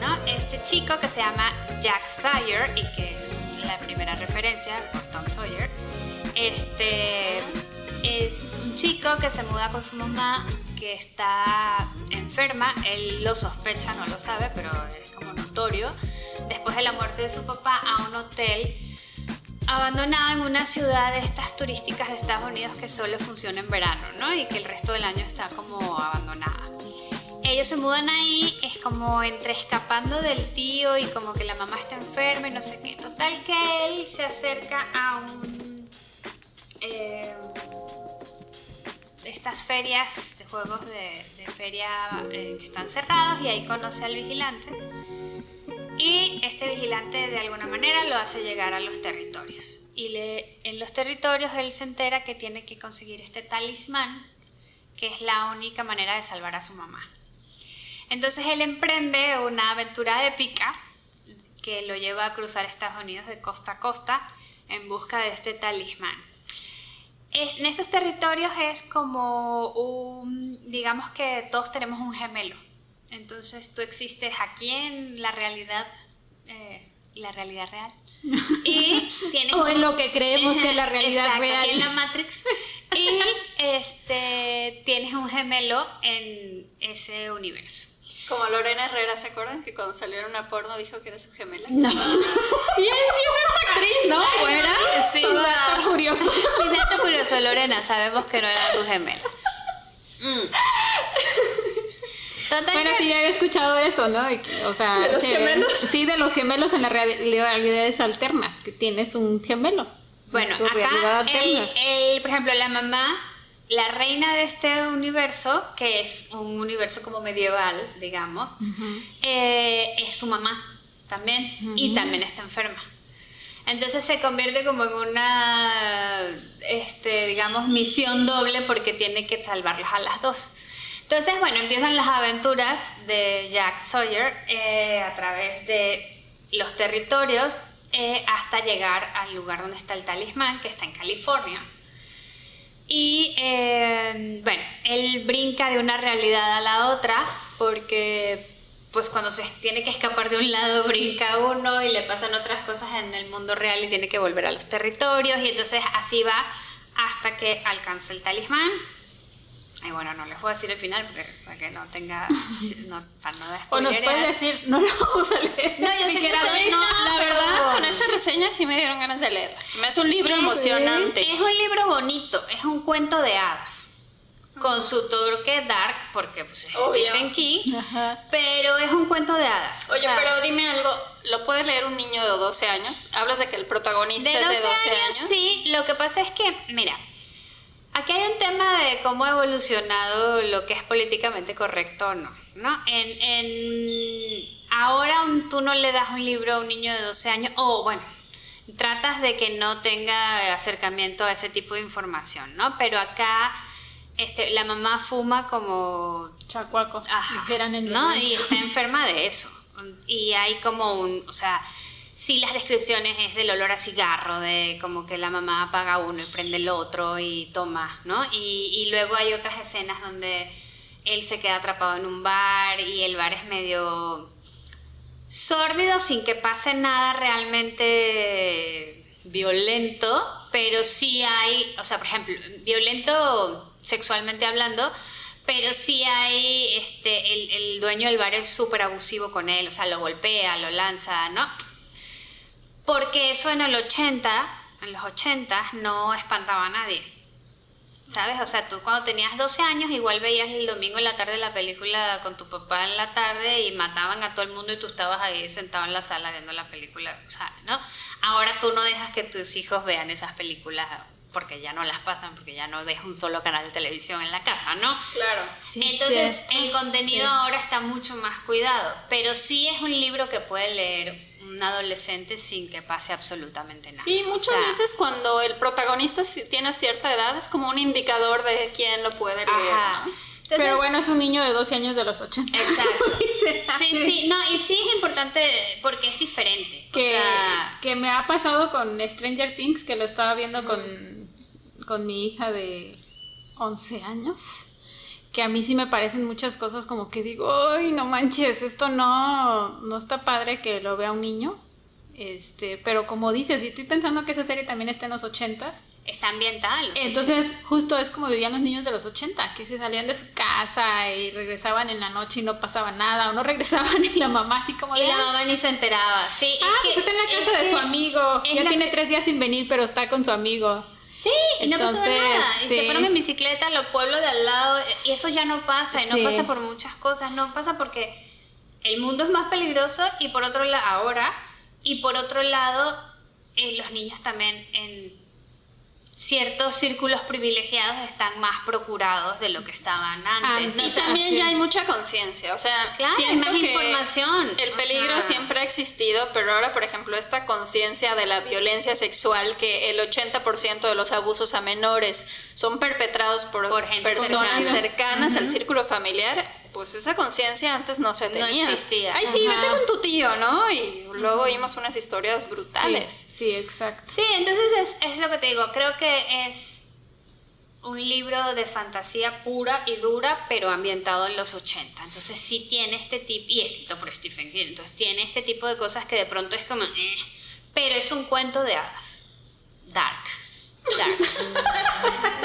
¿no? Este chico que se llama Jack Sawyer y que es la primera referencia por Tom Sawyer, este es un chico que se muda con su mamá que está enferma, él lo sospecha, no lo sabe, pero es como notorio, después de la muerte de su papá a un hotel abandonado en una ciudad de estas turísticas de Estados Unidos que solo funciona en verano, ¿no? Y que el resto del año está como abandonada. Ellos se mudan ahí, es como entre escapando del tío y como que la mamá está enferma y no sé qué. Total que él se acerca a un... eh, estas ferias de juegos de, de feria eh, que están cerrados y ahí conoce al vigilante. Y este vigilante de alguna manera lo hace llegar a los territorios. Y en los territorios él se entera que tiene que conseguir este talismán, que es la única manera de salvar a su mamá. Entonces él emprende una aventura épica que lo lleva a cruzar Estados Unidos de costa a costa en busca de este talismán. En estos territorios es como un, digamos que todos tenemos un gemelo. Entonces tú existes aquí en la realidad, eh, la realidad real. Y tienes O en un- lo que creemos que es la realidad Exacto, real. aquí en la Matrix. y este, tienes un gemelo en ese universo. Como Lorena Herrera, ¿se acuerdan? Que cuando salieron a porno dijo que era su gemela. No. Sí, sí es esta actriz, ¿no? ¿Fuera? Sí, Toda curioso. Sí, dato curioso, Lorena, sabemos que no era tu gemela. Mm. Total Bueno, que- sí, ya he escuchado eso, ¿no? O sea, ¿De los se ven- gemelos? sí, de los gemelos en las reali- realidades alternas, que tienes un gemelo. Bueno, acá, el- por ejemplo, la mamá, la reina de este universo, que es un universo como medieval, digamos, eh, es su mamá también, y también está enferma. Entonces se convierte como en una, este, digamos, misión doble porque tiene que salvarlas a las dos. Entonces, bueno, empiezan las aventuras de Jack Sawyer eh, a través de los territorios eh, hasta llegar al lugar donde está el talismán, que está en California. Y eh, bueno, él brinca de una realidad a la otra porque pues cuando se tiene que escapar de un lado brinca uno y le pasan otras cosas en el mundo real y tiene que volver a los territorios y entonces así va hasta que alcanza el talismán. Y bueno, no les voy a decir el final porque, para que no tenga, no, para no O nos puedes decir, no lo vamos a leer. No, yo sé que ustedes no, La pero- verdad, con esta reseña sí me dieron ganas de leerla. Se me hace un libro emocionante. Es un libro bonito, es un cuento de hadas. Con su toque dark, porque pues, es Obvio. Stephen King, Ajá. pero es un cuento de hadas. o Oye, sea, pero dime algo, ¿lo puede leer un niño de 12 años? Hablas de que el protagonista de 12, es de 12 años, años. sí, lo que pasa es que, mira, aquí hay un tema de cómo ha evolucionado lo que es políticamente correcto o no, ¿no? En, en- ahora un- tú no le das un libro a un niño de 12 años, o bueno, tratas de que no tenga acercamiento a ese tipo de información, ¿no? Pero acá este, la mamá fuma como Chacuaco, Ajá. Y está enferma de eso. Y hay como un, o sea, sí las descripciones es del olor a cigarro, de como que la mamá apaga uno y prende el otro y toma, ¿no? Y, y luego hay otras escenas donde él se queda atrapado en un bar y el bar es medio sórdido sin que pase nada realmente violento, pero sí hay, o sea, por ejemplo, violento sexualmente hablando, pero sí hay, este, el, el dueño del bar es súper abusivo con él, o sea, lo golpea, lo lanza, ¿no? Porque eso en el 80, en los 80 no espantaba a nadie. ¿Sabes? O sea, tú cuando tenías 12 años igual veías el domingo en la tarde la película con tu papá en la tarde y mataban a todo el mundo y tú estabas ahí sentado en la sala viendo la película, o sea, ¿no? Ahora tú no dejas que tus hijos vean esas películas porque ya no las pasan, porque ya no ves un solo canal de televisión en la casa, ¿no? Claro. Sí, Entonces cierto. el contenido Sí. ahora está mucho más cuidado, pero sí es un libro que puede leer un adolescente sin que pase absolutamente nada. Sí, O muchas sea, veces cuando el protagonista tiene cierta edad es como un indicador de quién lo puede leer. Ajá. ¿no? Entonces, Pero bueno, es un niño de 12 años de los 80. Exacto. Sí, sí, no, y sí es importante porque es diferente. que, o sea, que me ha pasado con Stranger Things, que lo estaba viendo con, con mi hija de 11 años, que a mí sí me parecen muchas cosas como que digo, ay, no manches, esto no, no está padre que lo vea un niño. Este, pero como dices, y estoy pensando que esa serie también está en los 80s, está ambientada. en los entonces, justo es como vivían los niños de los 80, que se salían de su casa y regresaban en la noche y no pasaba nada, o no regresaban y la mamá así como Y de... la "Ah, mamá ni se enteraba. Sí, es Ah, que- pues está en la es casa de que su amigo. Ya tiene que- tres días sin venir, pero está con su amigo. Sí, y no Entonces, nada. Y se fueron en bicicleta a los pueblos de al lado. Y eso ya no pasa. Y no Sí. pasa por muchas cosas. No pasa porque el mundo es más peligroso. Y por otro lado, ahora. Y por otro lado, eh, los niños también en ciertos círculos privilegiados están más procurados de lo que estaban antes. Antes. Y también sí. ya hay mucha conciencia, o sea, Claro, hay más que información, El o peligro sea. siempre ha existido, pero ahora, por ejemplo, esta conciencia de la violencia sexual, que el 80% de los abusos a menores son perpetrados por, Por gente personas cercana. cercanas al círculo familiar, pues esa conciencia antes no se No tenía. existía. Ay, sí, Ajá. vete con tu tío, ¿no? Y luego vimos unas historias brutales. Sí, sí, exacto. Sí, entonces es, es lo que te digo, creo que es un libro de fantasía pura y dura, pero ambientado en los 80. Entonces sí tiene este tipo, y escrito por Stephen King, entonces tiene este tipo de cosas que de pronto es como, eh, pero es un cuento de hadas. Darks. Darks.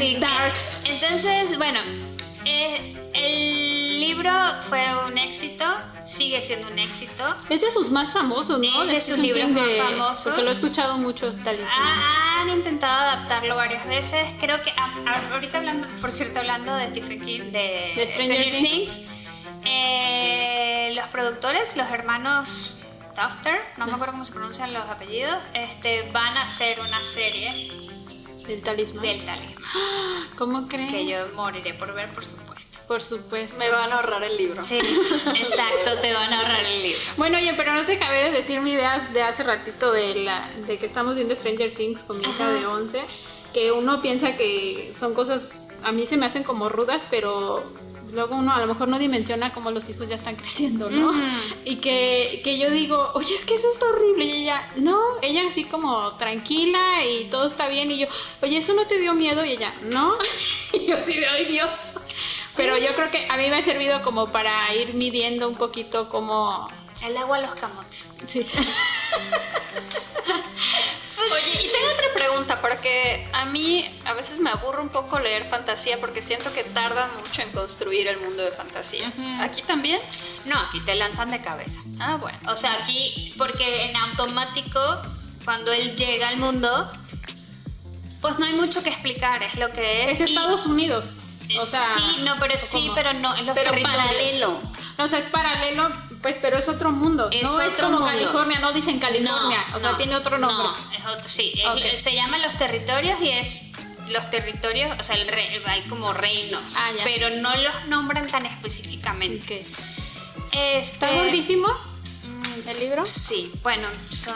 es. Darks. Entonces, bueno, eh, el libro fue un éxito, sigue siendo un éxito. Es de sus más famosos, ¿no? Es de sus libros más de- famosos. Porque lo he escuchado mucho, Talismán. Ah, han intentado adaptarlo varias veces. Creo que ah, ah, ahorita hablando, por cierto, hablando de Stephen King, de, De Stranger Things, eh, los productores, los hermanos Tufter, no me acuerdo cómo se pronuncian los apellidos, este, van a hacer una serie Del talismán. del talismán ¿Cómo crees? que yo moriré por ver, por supuesto. Por supuesto. Me van a ahorrar el libro. Sí, exacto, te van a ahorrar el libro. Bueno, oye, pero no te acabé de decir mi idea de hace ratito de, la, de que estamos viendo Stranger Things con mi hija Ajá. de 11, que uno piensa que son cosas, a mí se me hacen como rudas, pero luego uno a lo mejor no dimensiona cómo los hijos ya están creciendo, ¿no? Y que, que yo digo, oye, es que eso está horrible, y ella, no, ella así como tranquila y todo está bien, y yo, oye, ¿eso no te dio miedo? Y ella, no, y yo sí, ay Dios. Pero yo creo que a mí me ha servido como para ir midiendo un poquito cómo... El agua a los camotes. Sí. Oye, y tengo otra pregunta, porque a mí a veces me aburre un poco leer fantasía porque siento que tardan mucho en construir el mundo de fantasía. ¿Aquí también? No, aquí te lanzan de cabeza. Ah, bueno. O sea, aquí, porque en automático, cuando él llega al mundo, pues no hay mucho que explicar, es lo que es. Es y- Estados Unidos. O sea, sí, no, pero ¿o sí, cómo? pero no, los Pero paralelo. O sea, es paralelo, pues, pero es otro mundo. Es no es como mundo. California, no dicen California. No, o sea, no, tiene otro nombre. No, es otro, sí. es- se llaman los territorios y es los territorios, o sea, el re- hay como reinos, Ah, pero no los nombran tan específicamente. Ok. Este, ¿Está gordísimo el libro? Sí, bueno, son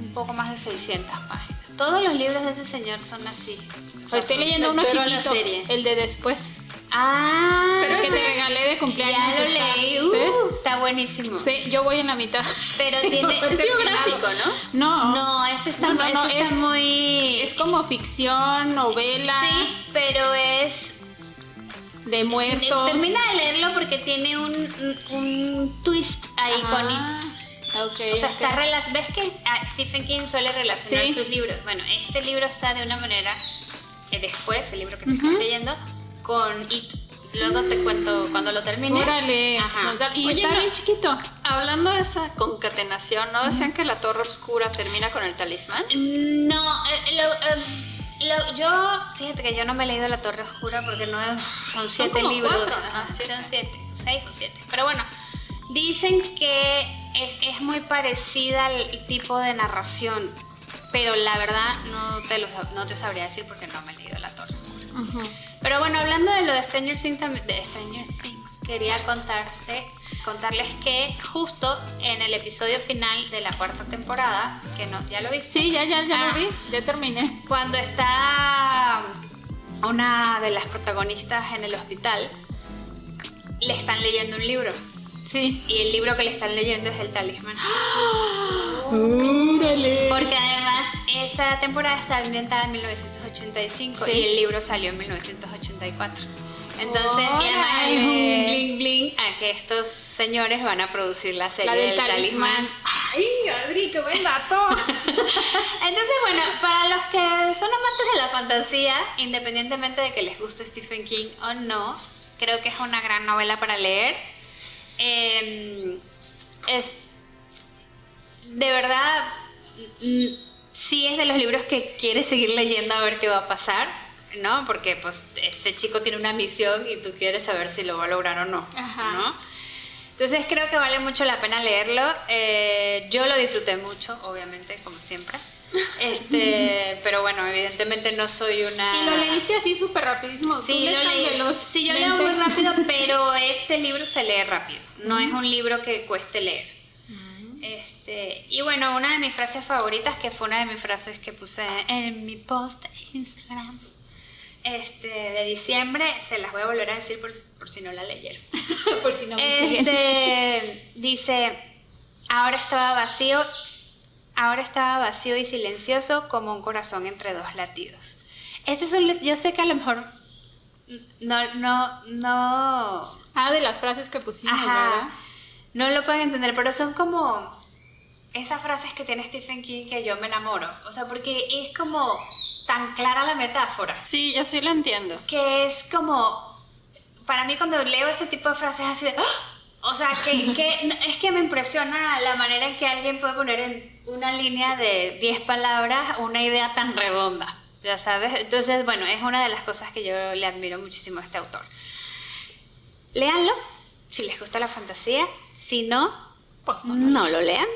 un poco más de 600 páginas. Todos los libros de ese señor son así. O sea, Estoy son- leyendo uno la chiquito, serie. el de después. Ah, Pero que te regalé de cumpleaños. ya lo está. leí. ¿Sí? Uh, está buenísimo. Sí, yo voy en la mitad. Pero tiene- es biográfico, No. No, este está, No, no, no, este está muy... Es como ficción, novela, Sí, pero es... de muertos. Termina de leerlo porque tiene un, un- twist ahí Ah, con it. ok, O sea, está rela- ¿Ves que ah, Stephen King suele relacionar Sí. sus libros? Bueno, este libro está de una manera, después, el libro que te estás leyendo, con It. Luego te cuento cuando lo termine. Órale. Ajá. Gonzalo, Y Oye, está no- bien chiquito. Hablando de esa concatenación, ¿no decían que la Torre Oscura termina con el talismán? No, eh, lo, eh, lo- yo, fíjate que yo no me he leído La Torre Oscura porque no es- son siete como libros. cuatro, Ajá, siete. Son siete, seis o siete. Pero bueno, dicen que es, es muy parecida al tipo de narración, pero la verdad no te, lo, no te sabría decir porque no me he leído La Torre Oscura. Pero bueno, hablando de lo de Stranger Things, de Stranger Things quería contarte, contarles que justo en el episodio final de la cuarta temporada, que no, ya lo viste. Sí, ya, ya, ya Ah, lo vi. Ya terminé. Cuando está una de las protagonistas en el hospital, le están leyendo un libro. Sí. Y el libro que le están leyendo es El Talismán. ¡Órale! Porque además esa temporada está ambientada en 1985 Sí. y el libro salió en 1984. Entonces, y además es un bling bling a que estos señores van a producir la serie La del del talismán. talismán. ¡Ay, Adri, qué buen dato! Entonces, bueno, para los que son amantes de la fantasía, independientemente de que les guste Stephen King o no, creo que es una gran novela para leer. Eh, es de verdad, mm, sí es de los libros que quieres seguir leyendo a ver qué va a pasar, ¿no? Porque pues este chico tiene una misión y tú quieres saber si lo va a lograr o no, Ajá. ¿no? Entonces creo que vale mucho la pena leerlo. Eh, yo lo disfruté mucho, obviamente, como siempre. Este, pero bueno, evidentemente no soy una. Y lo leíste así súper rapidísimo. Sí, lo leí. Sí, yo leo muy rápido, pero este libro se lee rápido. No es un libro que cueste leer. Este, y bueno, una de mis frases favoritas, que fue una de mis frases que puse en mi post Instagram este, de diciembre, se las voy a volver a decir por, por si no la leyeron. Por si no me. Este, dice, ahora estaba vacío, ahora estaba vacío y silencioso como un corazón entre dos latidos. Este es un, yo sé que a lo mejor no, no, no, Ah, de las frases que pusimos, ¿verdad? ajá, no lo pueden entender, pero son como esas frases que tiene Stephen King que yo me enamoro. O sea, porque es como tan clara la metáfora. Sí, yo sí la entiendo. Que es como, para mí cuando leo este tipo de frases así de, ¡Ah! O sea, que, que, es que me impresiona la manera en que alguien puede poner en una línea de 10 palabras una idea tan redonda, ya sabes. Entonces, bueno, es una de las cosas que yo le admiro muchísimo a este autor. Léanlo, si les gusta la fantasía, si no, Pues no. no lo lean.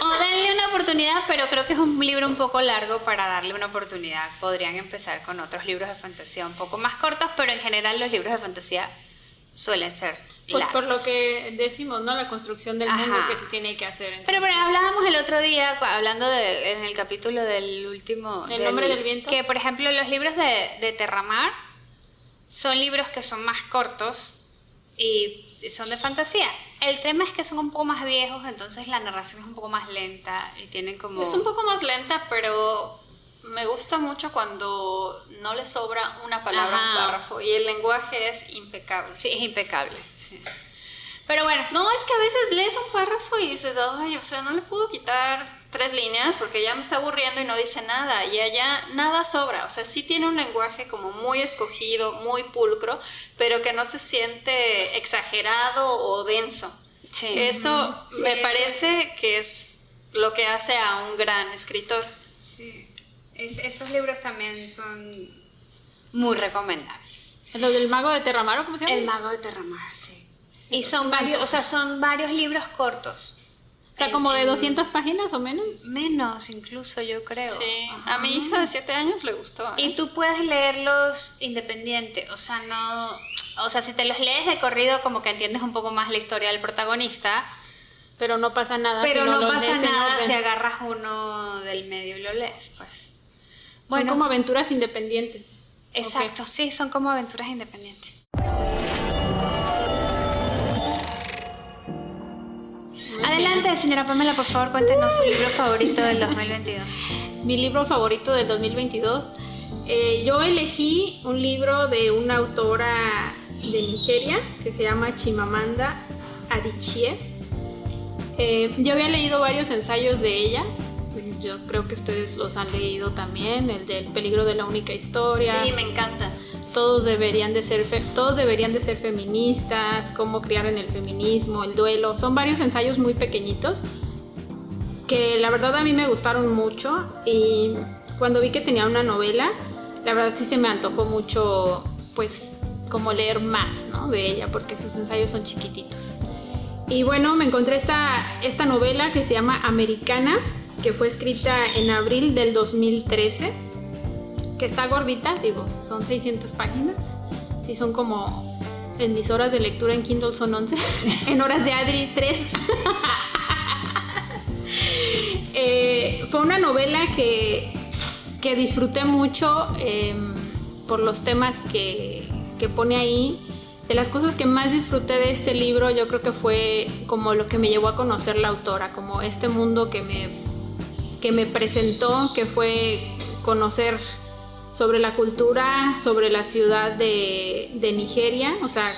o denle una oportunidad, pero creo que es un libro un poco largo para darle una oportunidad. Podrían empezar con otros libros de fantasía un poco más cortos, pero en general los libros de fantasía suelen ser Pues por lo que decimos, ¿no? La construcción del Ajá. mundo que se tiene que hacer. Pero, pero hablábamos el otro día, hablando de, en el capítulo del último... ¿El nombre del viento? Que, por ejemplo, los libros de, de Terramar son libros que son más cortos y son de fantasía. El tema es que son un poco más viejos, entonces la narración es un poco más lenta y tienen como... Es un poco más lenta, pero me gusta mucho cuando no le sobra una palabra a un párrafo y el lenguaje es impecable. Sí, es impecable. sí. Pero bueno, No, es que a veces lees un párrafo y dices, ay, o sea, no le puedo quitar tres líneas porque ya me está aburriendo y no dice nada. Y allá nada sobra. O sea, sí tiene un lenguaje como muy escogido, muy pulcro, pero que no se siente exagerado o denso. Sí. Eso Sí, me parece que es lo que hace a un gran escritor. Es- esos libros también son muy recomendables. Lo del mago de Terramaro, ¿cómo se llama? El mago de Terramar, sí. Y son varios, o sea, son varios libros cortos. O sea, como de 200 páginas o menos. Menos incluso, yo creo. Sí, Ajá. a mi hija de siete años le gustó. ¿eh? Y tú puedes leerlos independiente, o sea, no... O sea, si te los lees de corrido, como que entiendes un poco más la historia del protagonista, Pero no pasa nada. pero si no, pasa nada si agarras uno del medio y lo lees, pues. Son como aventuras independientes. Exacto, sí, son como aventuras independientes. Adelante, señora Pamela, por favor, cuéntenos su libro favorito del 2022. Ok. Mi libro favorito del 2022. eh, yo elegí un libro de una autora de Nigeria que se llama Chimamanda Adichie. Eh, yo había leído varios ensayos de ella. Yo creo que ustedes los han leído también. El del peligro de la única historia. Sí, me encanta. todos deberían de ser fe- todos deberían de ser feministas, cómo criar en el feminismo, el duelo. Son varios ensayos muy pequeñitos que la verdad a mí me gustaron mucho y cuando vi que tenía una novela, la verdad sí se me antojó mucho pues como leer más, ¿no? de ella porque sus ensayos son chiquititos. Y bueno, me encontré esta, esta novela que se llama Americana, que fue escrita en abril del 2013 que está gordita, digo, son 600 páginas. Sí, son como en mis horas de lectura en Kindle son 11, en horas de Adri 3. Eh, fue una novela que, que disfruté mucho eh, por los temas que, que pone ahí. De las cosas que más disfruté de este libro, yo creo que fue como lo que me llevó a conocer la autora, como este mundo que me, que me presentó, que fue conocer sobre la cultura, sobre la ciudad de, de Nigeria, o sea,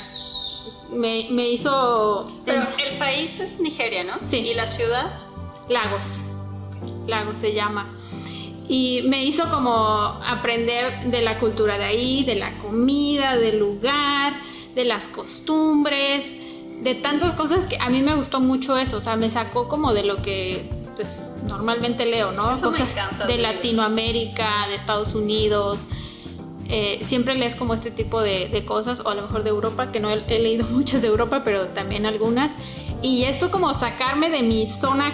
me, me hizo... Pero el país es Nigeria, ¿no? Sí. ¿Y la ciudad? Lagos, Lagos se llama. Y me hizo como aprender de la cultura de ahí, de la comida, del lugar, de las costumbres, de tantas cosas que a mí me gustó mucho eso, o sea, me sacó como de lo que pues normalmente leo, ¿no? Eso me cosas encanta de. Latinoamérica, de Estados Unidos. Eh, siempre lees como este tipo de, de cosas, o a lo mejor de Europa, que no he, he leído muchas de Europa, pero también algunas. Y esto como sacarme de mi zona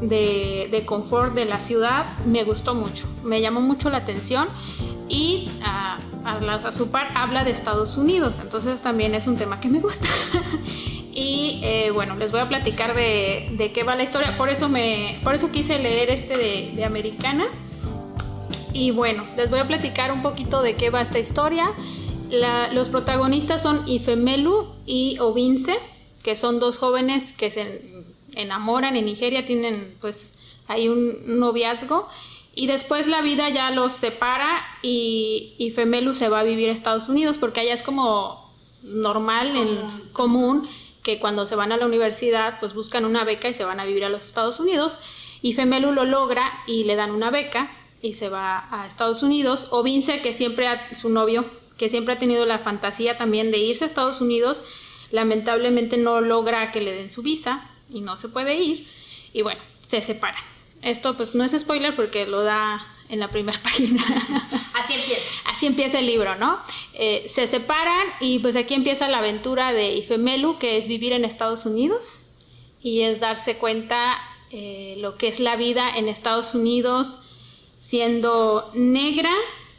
de, de confort de la ciudad me gustó mucho, me llamó mucho la atención y a, a la- a su par habla de Estados Unidos, entonces también es un tema que me gusta. y eh, bueno, les voy a platicar de, de qué va la historia, por eso, me, por eso quise leer este de, de Americana. Y bueno, les voy a platicar un poquito de qué va esta historia. La- los protagonistas son Ifemelu y Obince, que son dos jóvenes que se enamoran en Nigeria, tienen pues ahí un noviazgo y después la vida ya los separa y Ifemelu se va a vivir a Estados Unidos porque allá es como normal, en común, que cuando se van a la universidad pues buscan una beca y se van a vivir a los Estados Unidos y Femelu lo logra y le dan una beca y se va a Estados Unidos, o Vince, que siempre ha, su novio, que siempre ha tenido la fantasía también de irse a Estados Unidos, lamentablemente no logra que le den su visa y no se puede ir, y bueno, se separan. Esto pues no es spoiler porque lo da en la primera página. Así empieza. Así empieza el libro, ¿no? Eh, se separan y pues aquí empieza la aventura de Ifemelu, que es vivir en Estados Unidos y es darse cuenta eh, lo que es la vida en Estados Unidos siendo negra,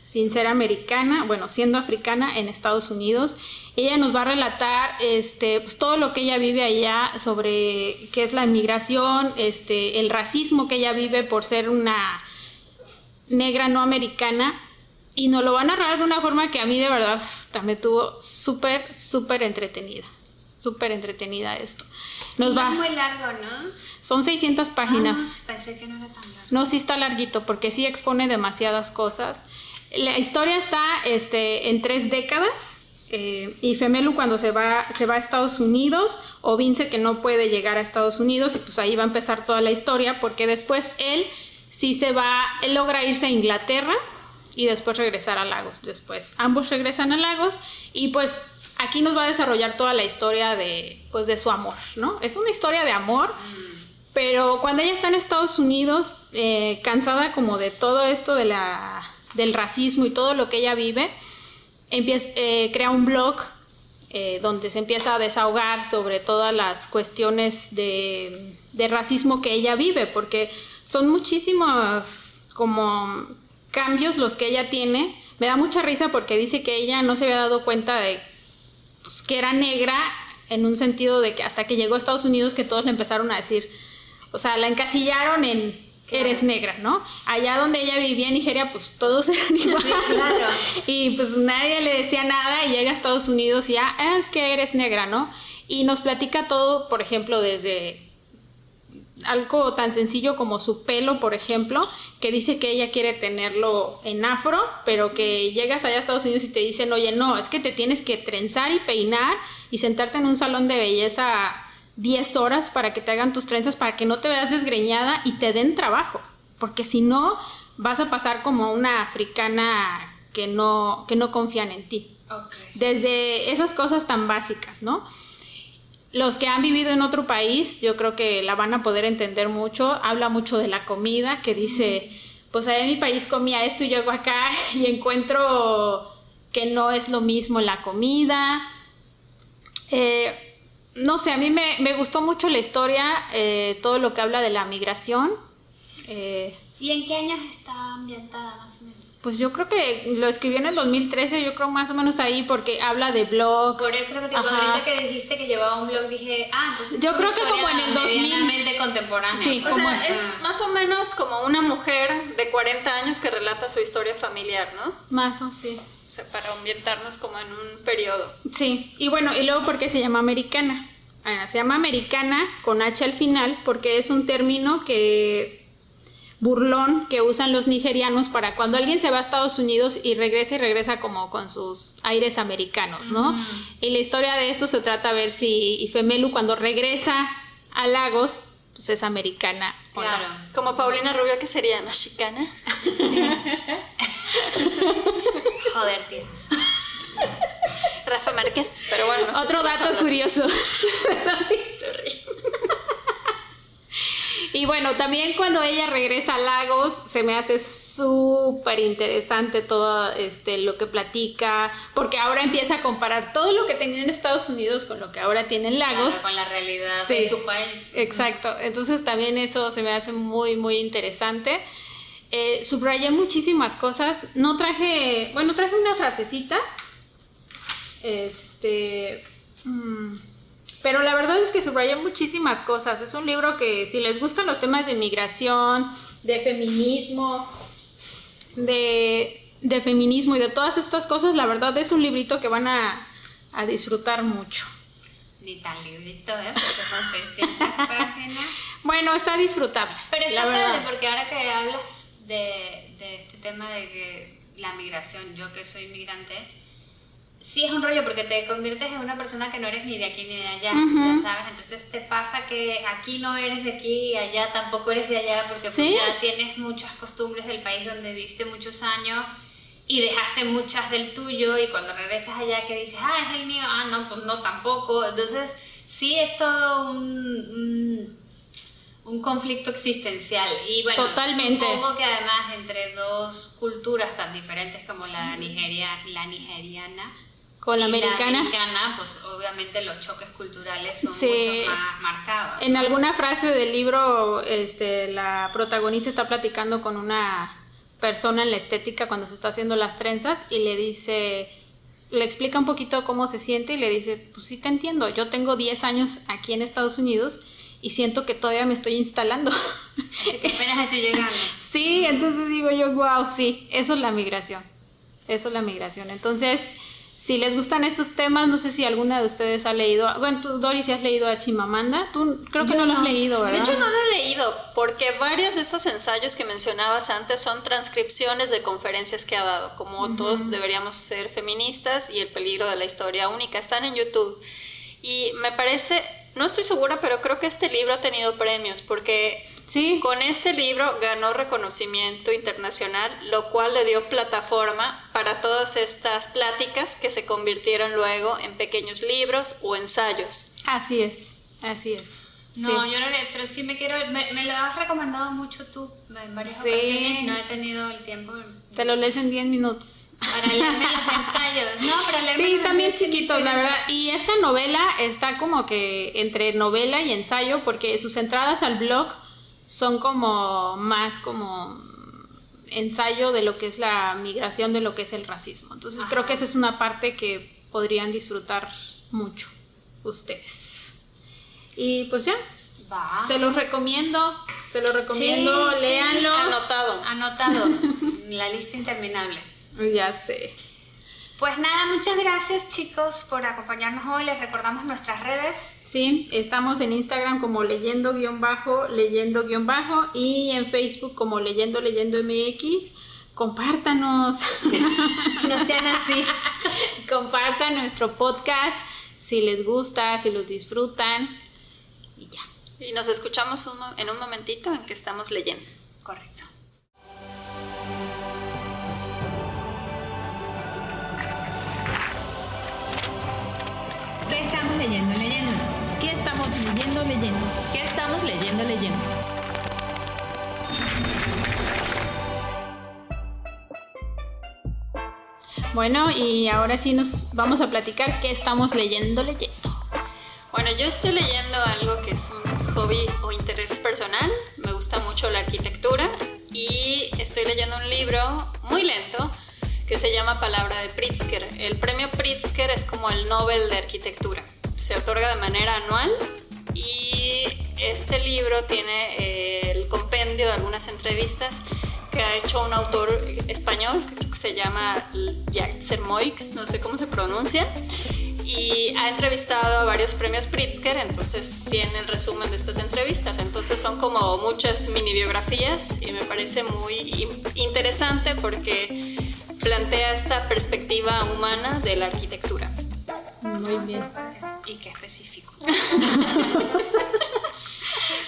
sin ser americana, bueno, siendo africana en Estados Unidos. Ella nos va a relatar este, pues, todo lo que ella vive allá sobre qué es la inmigración, este, el racismo que ella vive por ser una negra no americana y nos lo va a narrar de una forma que a mí de verdad también tuvo súper, súper entretenida. Súper entretenida esto. Nos va, muy largo, ¿no? Son 600 páginas. Ah, pensé que no era tan largo. No, sí está larguito porque sí expone demasiadas cosas. La historia está este, en tres décadas. Eh, y Femelu cuando se va, se va a Estados Unidos, o Vince que no puede llegar a Estados Unidos, y pues ahí va a empezar toda la historia, porque después él sí se va, él logra irse a Inglaterra y después regresar a Lagos. Después ambos regresan a Lagos y pues aquí nos va a desarrollar toda la historia de, pues, de su amor, ¿no? Es una historia de amor, pero cuando ella está en Estados Unidos, eh, cansada como de todo esto de la, del racismo y todo lo que ella vive, empieza, eh, crea un blog eh, donde se empieza a desahogar sobre todas las cuestiones de, de racismo que ella vive, porque son muchísimos como cambios los que ella tiene. Me da mucha risa porque dice que ella no se había dado cuenta de pues, que era negra en un sentido de que hasta que llegó a Estados Unidos que todos le empezaron a decir, o sea, la encasillaron en eres negra, ¿no? Allá donde ella vivía en Nigeria, pues todos eran iguales. claro. Y pues nadie le decía nada y llega a Estados Unidos y ya, ah, es que eres negra, ¿no? Y nos platica todo, por ejemplo, desde algo tan sencillo como su pelo, por ejemplo, que dice que ella quiere tenerlo en afro, pero que llegas allá a Estados Unidos y te dicen, oye, no, es que te tienes que trenzar y peinar y sentarte en un salón de belleza 10 horas para que te hagan tus trenzas, para que no te veas desgreñada y te den trabajo, porque si no, vas a pasar como una africana que no, que no confían en ti. Desde esas cosas tan básicas, ¿no? Los que han vivido en otro país, yo creo que la van a poder entender mucho. Habla mucho de la comida, que dice, pues allá en mi país comía esto y llego acá y encuentro que no es lo mismo la comida. Eh, no sé, a mí me, gustó mucho la historia, eh, todo lo que habla de la migración. Eh, ¿Y en qué años está ambientada más o menos? Pues yo creo que lo escribió en el 2013, yo creo más o menos ahí, porque habla de blog. Por eso lo que te digo, ahorita que dijiste que llevaba un blog, dije, ah, entonces. Yo creo que como en el 2000. contemporánea. Sí, o sea, es más o menos como una mujer de 40 años que relata su historia familiar, ¿no? Más o sí. O sea, para ambientarnos como en un periodo. Sí, y bueno, y luego, ¿por qué se llama americana? Ah, se llama americana con H al final porque es un término que burlón que usan los nigerianos para cuando alguien se va a Estados Unidos y regresa y regresa como con sus aires americanos, ¿no? Y la historia de esto se trata a ver si Ifemelu cuando regresa a Lagos, pues es americana. Claro. Como Paulina Rubio, que sería mexicana. Joder, tío. Rafa Márquez. Pero bueno, Otro dato curioso. Y bueno, también cuando ella regresa a Lagos, se me hace súper interesante todo este, lo que platica, porque ahora empieza a comparar todo lo que tenía en Estados Unidos con lo que ahora tiene en Lagos. con la realidad de su país. Exacto, entonces también eso se me hace muy, muy interesante. Eh, subrayé muchísimas cosas. No traje, bueno, traje una frasecita. Este. Mm, pero la verdad es que subraya muchísimas cosas. Es un libro que si les gustan los temas de migración, de feminismo, de, feminismo y de todas estas cosas, la verdad es un librito que van a, disfrutar mucho. Ni tan librito, ¿eh? Porque Bueno, está disfrutable. Pero está padre porque ahora que hablas de, de este tema de que la migración, yo que soy migrante, sí es un rollo porque te conviertes en una persona que no eres ni de aquí ni de allá, ya sabes. Entonces te pasa que aquí no eres de aquí y allá tampoco eres de allá porque pues, ya tienes muchas costumbres del país donde viviste muchos años y dejaste muchas del tuyo y cuando regresas allá que dices, ah, es el mío, ah, no, pues no, tampoco. Entonces sí es todo un, un, conflicto existencial. Y bueno, Totalmente. supongo que además entre dos culturas tan diferentes como la, Nigeria, la nigeriana, con la americana. La americana, pues obviamente los choques culturales son mucho más marcados. En alguna frase del libro, este, la protagonista está platicando con una persona en la estética cuando se está haciendo las trenzas y le dice, le explica un poquito cómo se siente y le dice, pues sí te entiendo, yo tengo 10 años aquí en Estados Unidos y siento que todavía me estoy instalando. Así que apenas estoy llegando. sí, entonces digo yo, wow, sí, eso es la migración. Eso es la migración. Entonces, si les gustan estos temas, no sé si alguna de ustedes ha leído. Bueno, tú, Doris, si has leído a Chimamanda. Tú creo que no, lo has leído, ¿verdad? De hecho, no lo he leído, porque varios de estos ensayos que mencionabas antes son transcripciones de conferencias que ha dado, como todos deberíamos ser feministas y el peligro de la historia única. Están en YouTube. Y me parece, no estoy segura, pero creo que este libro ha tenido premios, porque Sí. Con este libro ganó reconocimiento internacional, lo cual le dio plataforma para todas estas pláticas que se convirtieron luego en pequeños libros o ensayos. Así es, así es. No, yo no le, pero sí me quiero, me, lo has recomendado mucho tú en varias ocasiones no he tenido el tiempo. Te lo lees en 10 minutos. Para leerme los ensayos, no, para leerme Sí, están bien chiquitos, la verdad. Y esta novela está como que entre novela y ensayo, porque sus entradas al blog son como más como ensayo de lo que es la migración, de lo que es el racismo. Entonces creo que esa es una parte que podrían disfrutar mucho ustedes. Y pues ya, se los recomiendo, se los recomiendo, léanlo. Anotado. Anotado. la lista interminable. Ya sé. Pues nada, muchas gracias chicos por acompañarnos hoy. Les recordamos nuestras redes. Sí, estamos en Instagram como leyendo guion bajo, leyendo guion bajo y en Facebook como leyendo leyendo MX. Compártanos. no sean así. Compartan nuestro podcast si les gusta, si los disfrutan y ya. Y nos escuchamos en un momentito en que estamos leyendo. Leyendo, leyendo? ¿Qué estamos leyendo, leyendo? ¿Qué estamos leyendo, leyendo? Bueno, y ahora sí nos vamos a platicar qué estamos leyendo, leyendo. Bueno, yo estoy leyendo algo que es un hobby o interés personal. Me gusta mucho la arquitectura y estoy leyendo un libro muy lento que se llama Palabra de Pritzker. El premio Pritzker es como el Nobel de Arquitectura. Se otorga de manera anual y este libro tiene eh, el compendio de algunas entrevistas que ha hecho un autor español que se llama Jack Sermoix, no sé cómo se pronuncia, y ha entrevistado a varios premios Pritzker, entonces tiene el resumen de estas entrevistas. Entonces son como muchas mini biografías y me parece muy interesante porque plantea esta perspectiva humana de la arquitectura. Muy bien. Y qué específico.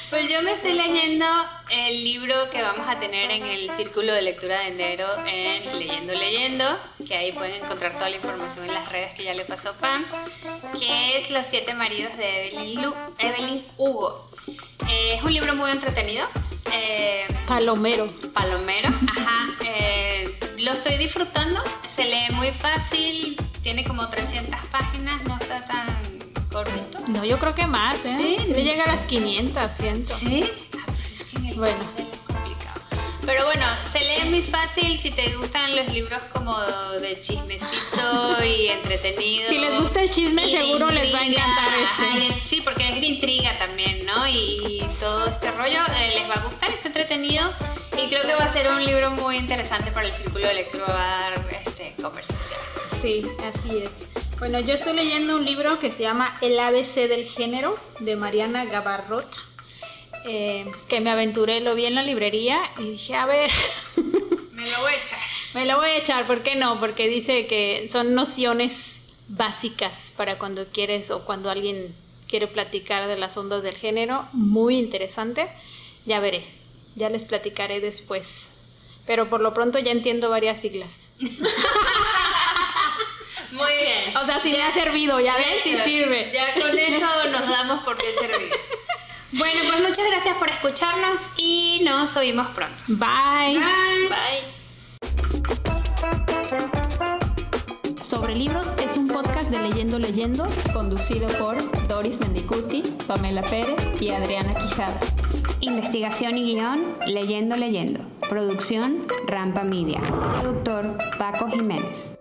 pues yo me estoy leyendo el libro que vamos a tener en el círculo de lectura de enero en Leyendo Leyendo, que ahí pueden encontrar toda la información en las redes que ya le pasó Pam, que es Los siete maridos de Evelyn, Evelyn Hugo. Eh, es un libro muy entretenido. Eh, palomero. Palomero, ajá. Eh, lo estoy disfrutando, se lee muy fácil, tiene como 300 páginas, no está tan cortito. No, yo creo que más, ¿eh? Sí, llega a las 500, siento. ¿Sí? Ah, pues es que en el bueno. Pero bueno, se lee muy fácil si te gustan los libros como de chismecito y entretenido. Si les gusta el chisme, seguro les va a encantar este. sí, porque es de intriga también, ¿no? Y, todo este rollo eh, les va a gustar, está entretenido. Y creo que va a ser un libro muy interesante para el círculo de lectura, va a dar este, conversación. Sí, así es. Bueno, yo estoy leyendo un libro que se llama El ABC del género de Mariana Gabarrot. Eh, pues que me aventuré, lo vi en la librería y dije, a ver. Me lo voy a echar. me lo voy a echar, ¿por qué no? Porque dice que son nociones básicas para cuando quieres o cuando alguien quiere platicar de las ondas del género. Muy interesante. Ya veré, ya les platicaré después. Pero por lo pronto ya entiendo varias siglas. Muy bien. O sea, si le ha servido, ya ven, si sirve. Ya con eso nos damos por bien servido. Bueno, pues muchas gracias por escucharnos y nos oímos pronto. Bye. Bye. Sobre Libros es un podcast de Leyendo Leyendo, conducido por Doris Mendicuti, Pamela Pérez y Adriana Quijada. Investigación y guion, Leyendo Leyendo. Producción, Rampa Media. Productor, Paco Jiménez.